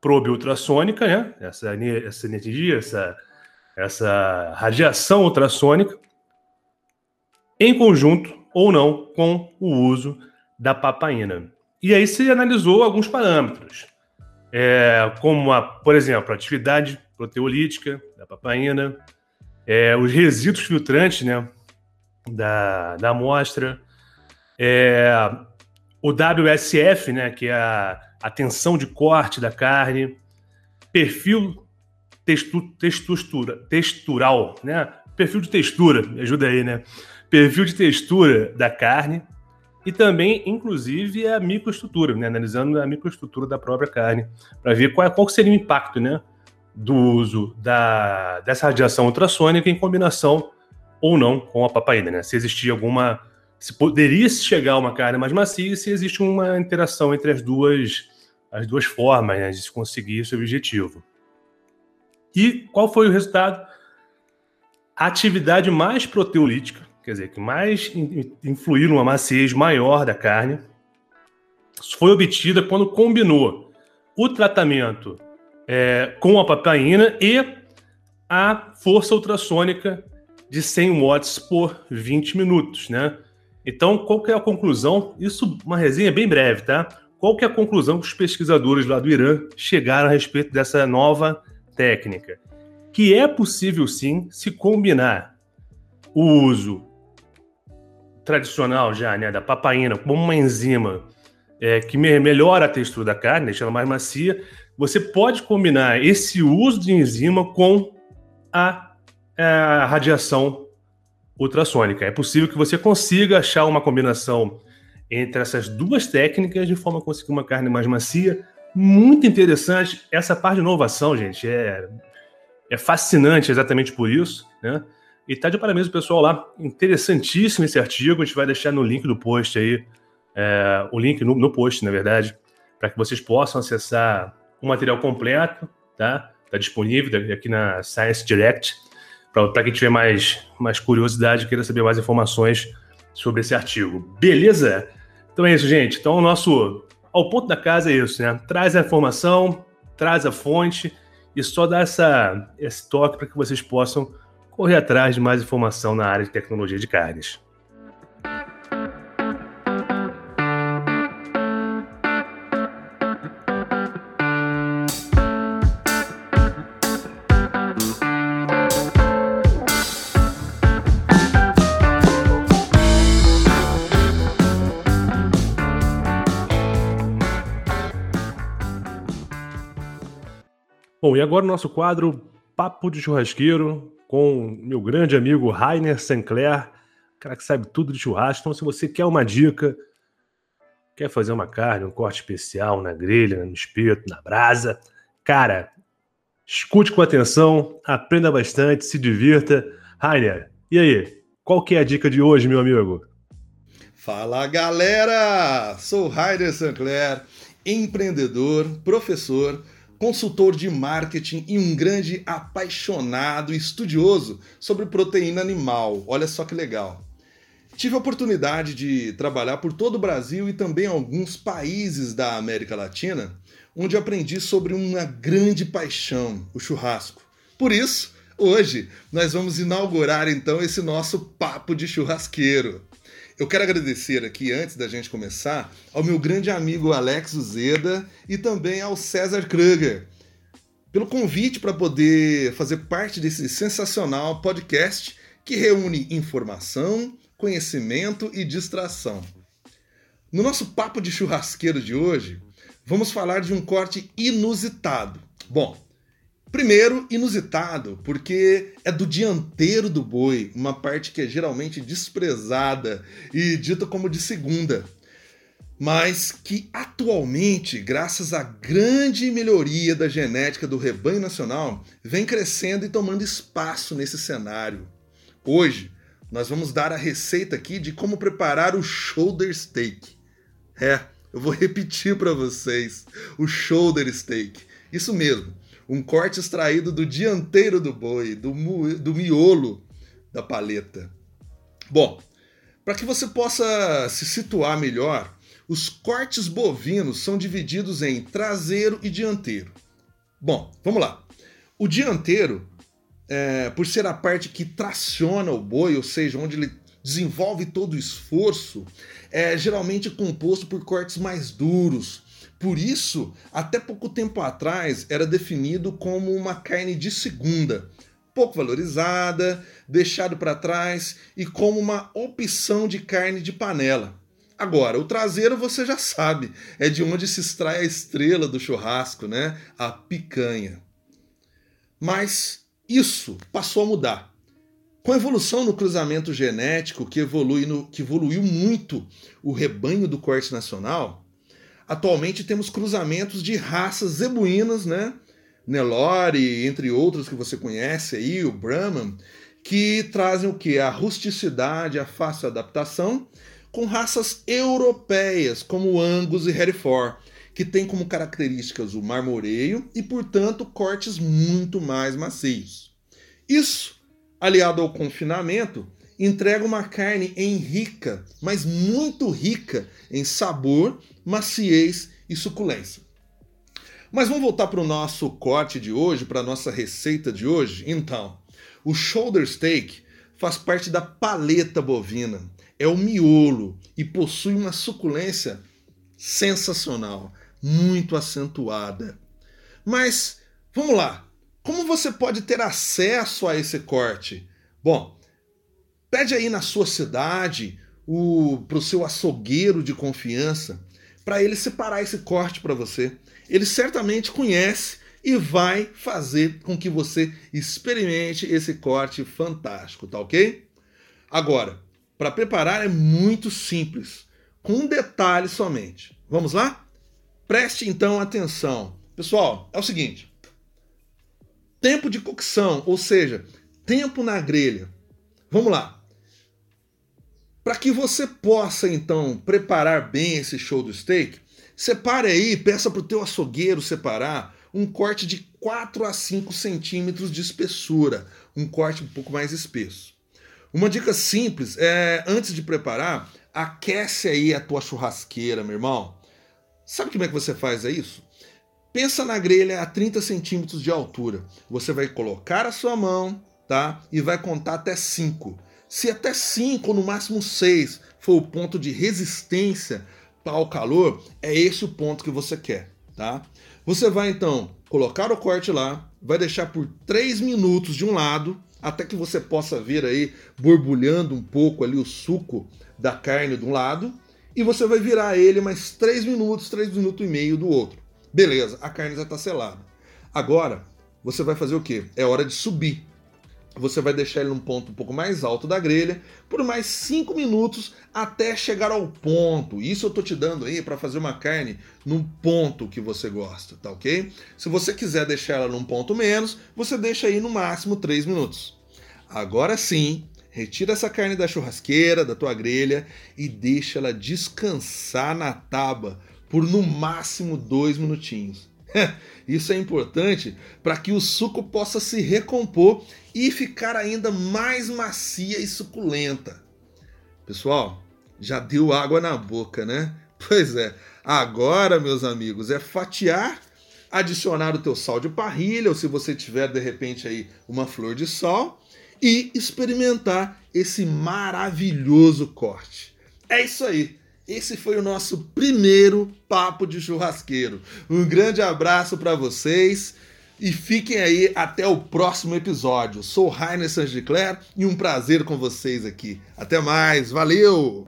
probe ultrassônica, né? Essa, essa energia, essa, essa radiação ultrassônica, em conjunto ou não com o uso da papaina. E aí se analisou alguns parâmetros, é, como, a, por exemplo, a atividade proteolítica da papaina, é, os resíduos filtrantes né, da, da amostra, é, o WSF, né, que é a a tensão de corte da carne, perfil textu, textura, textural, né? Perfil de textura, me ajuda aí, né? Perfil de textura da carne e também, inclusive, a microestrutura, né? Analisando a microestrutura da própria carne, para ver qual, qual seria o impacto, né? Do uso da, dessa radiação ultrassônica em combinação ou não com a papaina, né? Se existia alguma. Se poderia chegar a uma carne mais macia se existe uma interação entre as duas as duas formas né, de se conseguir esse objetivo. E qual foi o resultado? A atividade mais proteolítica, quer dizer, que mais influiu numa maciez maior da carne, foi obtida quando combinou o tratamento é, com a papaina e a força ultrassônica de 100 watts por 20 minutos, né? Então, qual que é a conclusão? Isso, uma resenha bem breve, tá? Qual que é a conclusão que os pesquisadores lá do Irã chegaram a respeito dessa nova técnica? Que é possível sim se combinar o uso tradicional já, né, da papaina como uma enzima é, que melhora a textura da carne, deixa ela mais macia. Você pode combinar esse uso de enzima com a, a radiação ultrassônica. É possível que você consiga achar uma combinação entre essas duas técnicas de forma a conseguir uma carne mais macia. Muito interessante. Essa parte de inovação, gente, é, é fascinante exatamente por isso, né? E tá de parabéns o pessoal lá. Interessantíssimo esse artigo. A gente vai deixar no link do post aí, é, o link no, no post, na verdade, para que vocês possam acessar o material completo, tá? Tá disponível aqui na Science Direct. Para quem tiver mais, mais curiosidade, queira saber mais informações sobre esse artigo. Beleza? Então é isso, gente. Então o nosso ao ponto da casa é isso, né? Traz a informação, traz a fonte e só dá essa, esse toque para que vocês possam correr atrás de mais informação na área de tecnologia de carnes. Bom, e agora o nosso quadro Papo de Churrasqueiro com meu grande amigo Rainer Sinclair, cara que sabe tudo de churrasco. Então, se você quer uma dica, quer fazer uma carne, um corte especial na grelha, no espeto, na brasa, cara, escute com atenção, aprenda bastante, se divirta. Rainer, e aí? Qual que é a dica de hoje, meu amigo? Fala, galera! Sou Rainer Sinclair, empreendedor, professor, consultor de marketing e um grande apaixonado e estudioso sobre proteína animal. Olha só que legal. Tive a oportunidade de trabalhar por todo o Brasil e também alguns países da América Latina, onde aprendi sobre uma grande paixão, o churrasco. Por isso, hoje nós vamos inaugurar então esse nosso papo de churrasqueiro. Eu quero agradecer aqui, antes da gente começar, ao meu grande amigo Alex Uzeda e também ao César Kruger. pelo convite para poder fazer parte desse sensacional podcast que reúne informação, conhecimento e distração. No nosso papo de churrasqueiro de hoje, vamos falar de um corte inusitado. Bom, primeiro, inusitado, porque é do dianteiro do boi, uma parte que é geralmente desprezada e dita como de segunda, mas que atualmente, graças à grande melhoria da genética do rebanho nacional, vem crescendo e tomando espaço nesse cenário. Hoje, nós vamos dar a receita aqui de como preparar o shoulder steak. É, eu vou repetir para vocês: o shoulder steak. Isso mesmo, um corte extraído do dianteiro do boi, do, do miolo da paleta. Bom, para que você possa se situar melhor, os cortes bovinos são divididos em traseiro e dianteiro. Bom, vamos lá. O dianteiro, é, por ser a parte que traciona o boi, ou seja, onde ele desenvolve todo o esforço, é geralmente composto por cortes mais duros. Por isso, até pouco tempo atrás, era definido como uma carne de segunda, pouco valorizada, deixado para trás e como uma opção de carne de panela. Agora, o traseiro você já sabe, é de onde se extrai a estrela do churrasco, né? A picanha. Mas isso passou a mudar. Com a evolução no cruzamento genético, que, evolui no, que evoluiu muito o rebanho do corte nacional, atualmente temos cruzamentos de raças zebuínas, né? Nelore, entre outros que você conhece aí, o Brahman, que trazem o que? A rusticidade, a fácil adaptação, com raças europeias, como Angus e Hereford, que têm como características o marmoreio e, portanto, cortes muito mais macios. Isso aliado ao confinamento, entrega uma carne em rica, mas muito rica em sabor, maciez e suculência. Mas vamos voltar para o nosso corte de hoje, para a nossa receita de hoje? Então, o shoulder steak faz parte da paleta bovina, é o miolo e possui uma suculência sensacional, muito acentuada. Mas vamos lá, como você pode ter acesso a esse corte? Bom, pede aí na sua cidade para o seu açougueiro de confiança para ele separar esse corte para você. Ele certamente conhece e vai fazer com que você experimente esse corte fantástico, tá ok? Agora, para preparar é muito simples, com um detalhe somente. Vamos lá? Preste então atenção. Pessoal, é o seguinte: Tempo de cocção, ou seja, tempo na grelha. Vamos lá. Para que você possa então preparar bem esse show do steak, separe aí, peça para o teu açougueiro separar um corte de 4 a 5 centímetros de espessura, um corte um pouco mais espesso. Uma dica simples é, antes de preparar, aquece aí a tua churrasqueira, meu irmão. Sabe como é que você faz isso? Pensa na grelha a 30 centímetros de altura. Você vai colocar a sua mão, tá? E vai contar até 5. Se até 5 ou no máximo 6 for o ponto de resistência ao calor, é esse o ponto que você quer, tá? Você vai então colocar o corte lá, vai deixar por 3 minutos de um lado, até que você possa ver aí borbulhando um pouco ali o suco da carne de um lado, e você vai virar ele mais 3 minutos, 3 minutos e meio do outro. Beleza, a carne já está selada. Agora, você vai fazer o quê? É hora de subir. Você vai deixar ele num ponto um pouco mais alto da grelha por mais 5 minutos até chegar ao ponto. Isso eu tô te dando aí para fazer uma carne num ponto que você gosta, tá ok? Se você quiser deixar ela num ponto menos, você deixa aí no máximo 3 minutos. Agora sim, retira essa carne da churrasqueira, da tua grelha e deixa ela descansar na tábua por no máximo dois minutinhos. Isso é importante para que o suco possa se recompor e ficar ainda mais macia e suculenta. Pessoal, já deu água na boca, né? Pois é. Agora, meus amigos, é fatiar, adicionar o teu sal de parrilha, ou se você tiver de repente aí uma flor de sal, e experimentar esse maravilhoso corte. É isso aí. Esse foi o nosso primeiro papo de churrasqueiro. Um grande abraço para vocês E fiquem aí até o próximo episódio. Sou Rainer Claire e um prazer com vocês aqui. Até mais, valeu!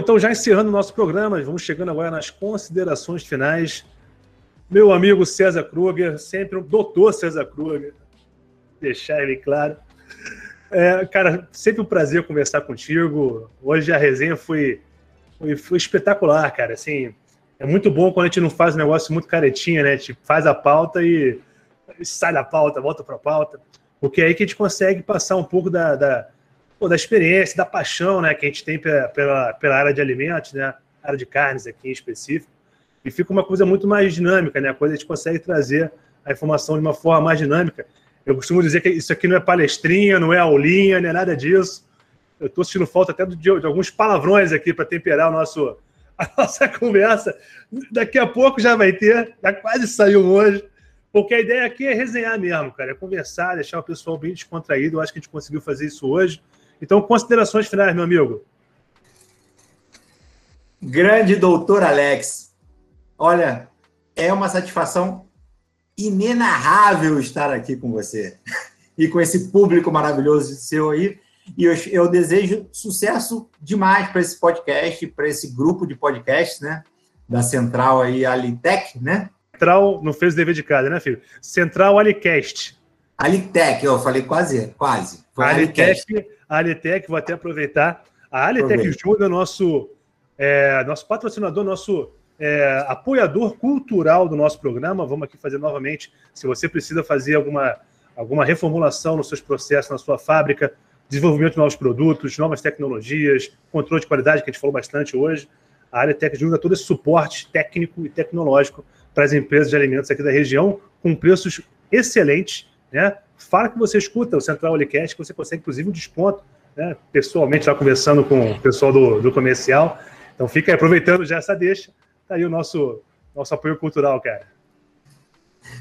Então já encerrando o nosso programa, vamos chegando agora nas considerações finais. Meu amigo César Kruger, sempre um doutor César Kruger, deixar ele claro. É, cara, sempre um prazer conversar contigo. Hoje a resenha foi, foi, foi, espetacular, cara. Assim, é muito bom quando a gente não faz um negócio muito caretinha, né? Tipo, faz a pauta e sai da pauta, volta para a pauta. Porque é aí que a gente consegue passar um pouco da, da pô, da experiência, da paixão né, que a gente tem pela, pela, pela área de alimentos, né, área de carnes aqui em específico, e fica uma coisa muito mais dinâmica, né, a coisa a gente consegue trazer a informação de uma forma mais dinâmica. Eu costumo dizer que isso aqui não é palestrinha, não é aulinha, não é nada disso. Eu estou sentindo falta até de, de alguns palavrões aqui para temperar o nosso, a nossa conversa. Daqui a pouco já vai ter, já quase saiu hoje. Porque a ideia aqui é resenhar mesmo, cara, é conversar, deixar o pessoal bem descontraído. Eu acho que a gente conseguiu fazer isso hoje. Então, considerações finais, meu amigo. Grande doutor Alex. Olha, é uma satisfação inenarrável estar aqui com você e com esse público maravilhoso seu aí. E eu, eu desejo sucesso demais para esse podcast, para esse grupo de podcasts, né? Da Central aí, Alitec, né? Central não fez o dever de casa, né, filho? Central Alicast. Alitec, eu falei quase, quase. Foi Alitec, a Alitec, vou até aproveitar. A Alitec Júnior é nosso, é, nosso patrocinador, nosso é, apoiador cultural do nosso programa. Vamos aqui fazer novamente. Se você precisa fazer alguma, alguma reformulação nos seus processos, na sua fábrica, desenvolvimento de novos produtos, novas tecnologias, controle de qualidade, que a gente falou bastante hoje, a Alitec Júnior dá todo esse suporte técnico e tecnológico para as empresas de alimentos aqui da região, com preços excelentes, né? Fala que você escuta o Central Olicast, que você consegue, inclusive, um desconto, né? pessoalmente, lá conversando com o pessoal do, do comercial. Então, fica aí, aproveitando já essa deixa, tá aí o nosso, nosso apoio cultural, cara.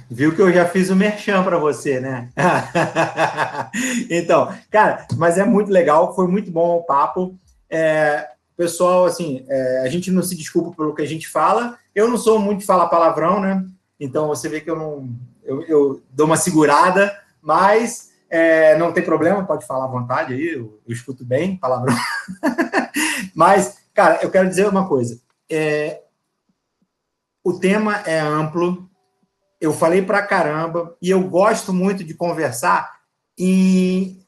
Viu que eu já fiz o merchan para você, né? então, cara, mas é muito legal, foi muito bom o papo. É, pessoal, assim, é, a gente não se desculpa pelo que a gente fala. Eu não sou muito de falar palavrão, né? Então você vê que eu não. Eu, eu dou uma segurada, mas é, não tem problema, pode falar à vontade aí, eu, eu escuto bem, palavrão. mas, cara, eu quero dizer uma coisa. É, o tema é amplo, eu falei pra caramba, e eu gosto muito de conversar e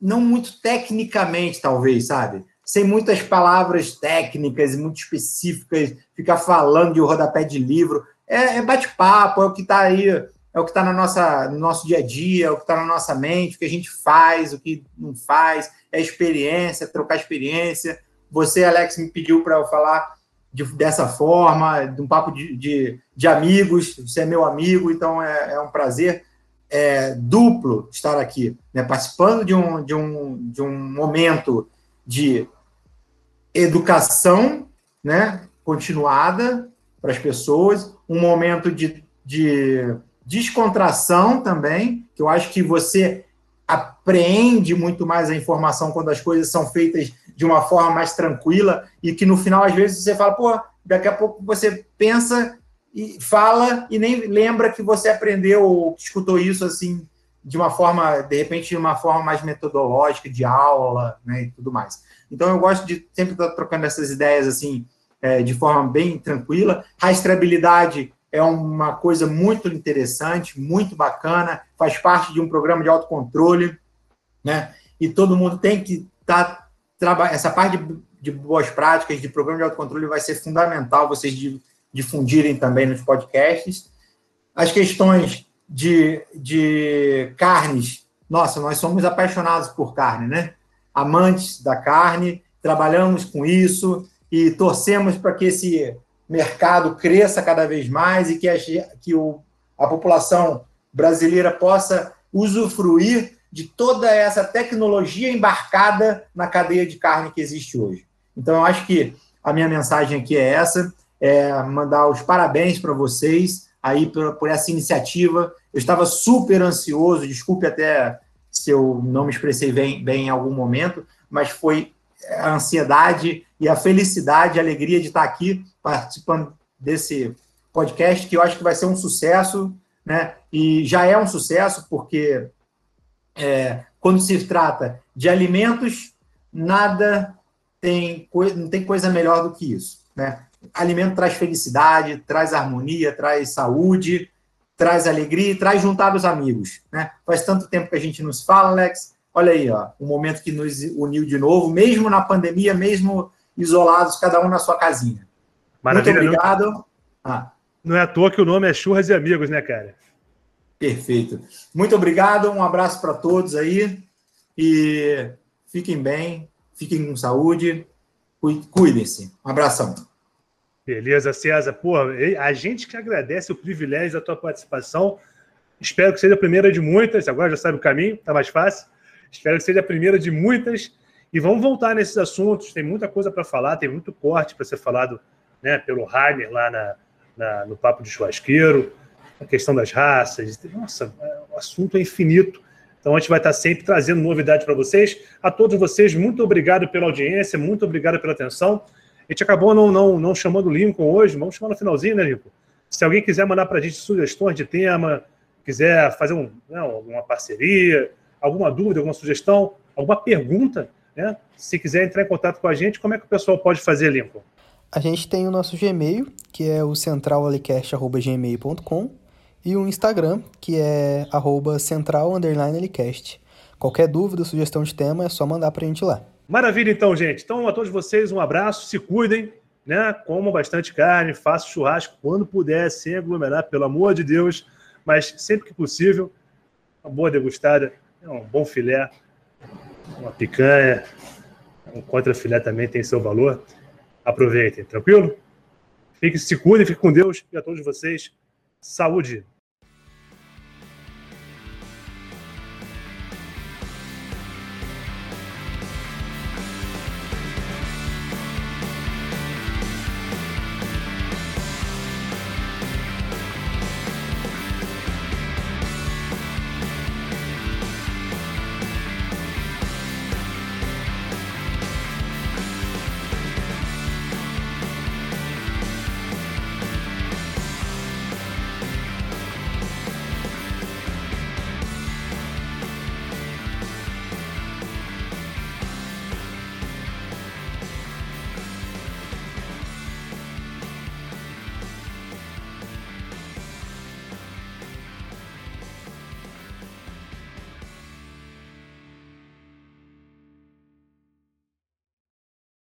não muito tecnicamente, talvez, sabe? Sem muitas palavras técnicas, muito específicas, ficar falando de rodapé de livro. É, é bate-papo, é o que está aí é o que está no nosso dia a dia, é o que está na nossa mente, o que a gente faz, o que não faz, é experiência, trocar experiência. Você, Alex, me pediu para eu falar de, dessa forma, de um papo de, de, de, amigos, você é meu amigo, então é, é um prazer é, duplo estar aqui, né, participando de um, de, um, de um momento de educação né, continuada para as pessoas, um momento de, de descontração também, que eu acho que você apreende muito mais a informação quando as coisas são feitas de uma forma mais tranquila e que no final, às vezes, você fala, pô, daqui a pouco você pensa e fala e nem lembra que você aprendeu ou escutou isso assim de uma forma, de repente, de uma forma mais metodológica, de aula, né, e tudo mais. Então, eu gosto de sempre estar trocando essas ideias assim, é, de forma bem tranquila. Rastreabilidade é uma coisa muito interessante, muito bacana, faz parte de um programa de autocontrole, né? E todo mundo tem que estar tá, essa parte de, de, boas práticas, de programa de autocontrole vai ser fundamental vocês difundirem também nos podcasts. As questões de, de carnes, nossa, nós somos apaixonados por carne, né? Amantes da carne, trabalhamos com isso e torcemos para que esse mercado cresça cada vez mais e que a, que o, a população brasileira possa usufruir de toda essa tecnologia embarcada na cadeia de carne que existe hoje. Então, eu acho que a minha mensagem aqui é essa, é mandar os parabéns para vocês aí por, por essa iniciativa. Eu estava super ansioso, desculpe até se eu não me expressei bem, bem em algum momento, mas foi a ansiedade e a felicidade, a alegria de estar aqui participando desse podcast, que eu acho que vai ser um sucesso, né? E já é um sucesso, porque é, quando se trata de alimentos, nada tem, não tem coisa melhor do que isso, né? Alimento traz felicidade, traz harmonia, traz saúde, traz alegria e traz juntar os amigos, né? Faz tanto tempo que a gente nos fala, Alex. Olha aí, ó, o momento que nos uniu de novo, mesmo na pandemia, mesmo isolados, cada um na sua casinha. Maravilha, Muito obrigado. Não, ah. não é à toa que o nome é Churras e Amigos, né, cara? Perfeito. Muito obrigado, um abraço para todos aí e fiquem bem, fiquem com saúde, cuidem-se. Um abração. Beleza, César. Pô, a gente que agradece o privilégio da tua participação. Espero que seja a primeira de muitas. Agora já sabe o caminho, tá mais fácil. Espero que seja a primeira de muitas. E vamos voltar nesses assuntos. Tem muita coisa para falar, tem muito corte para ser falado né, pelo Heimer lá na, na, no Papo de Churrasqueiro, a questão das raças. Nossa, o assunto é infinito. Então a gente vai estar sempre trazendo novidades para vocês. A todos vocês, muito obrigado pela audiência, muito obrigado pela atenção. A gente acabou não, não, não chamando o Lincoln hoje, vamos chamar no finalzinho, né, Lincoln? Se alguém quiser mandar para a gente sugestões de tema, quiser fazer um, não, uma parceria, alguma dúvida, alguma sugestão, alguma pergunta, né? Se quiser entrar em contato com a gente, como é que o pessoal pode fazer, Lincoln? A gente tem o nosso Gmail, que é o centralalicast.gmail.com e o Instagram, que é arroba central_alicast. Qualquer dúvida, sugestão de tema, é só mandar para a gente lá. Maravilha, então, gente. Então, a todos vocês, um abraço, se cuidem, né? Comam bastante carne, façam churrasco quando puder, sem aglomerar, pelo amor de Deus, mas sempre que possível, uma boa degustada, né? um bom filé, uma picanha, um contra-filé também tem seu valor. Aproveitem, tranquilo? Fiquem, se cuidem, fiquem com Deus e a todos vocês, saúde!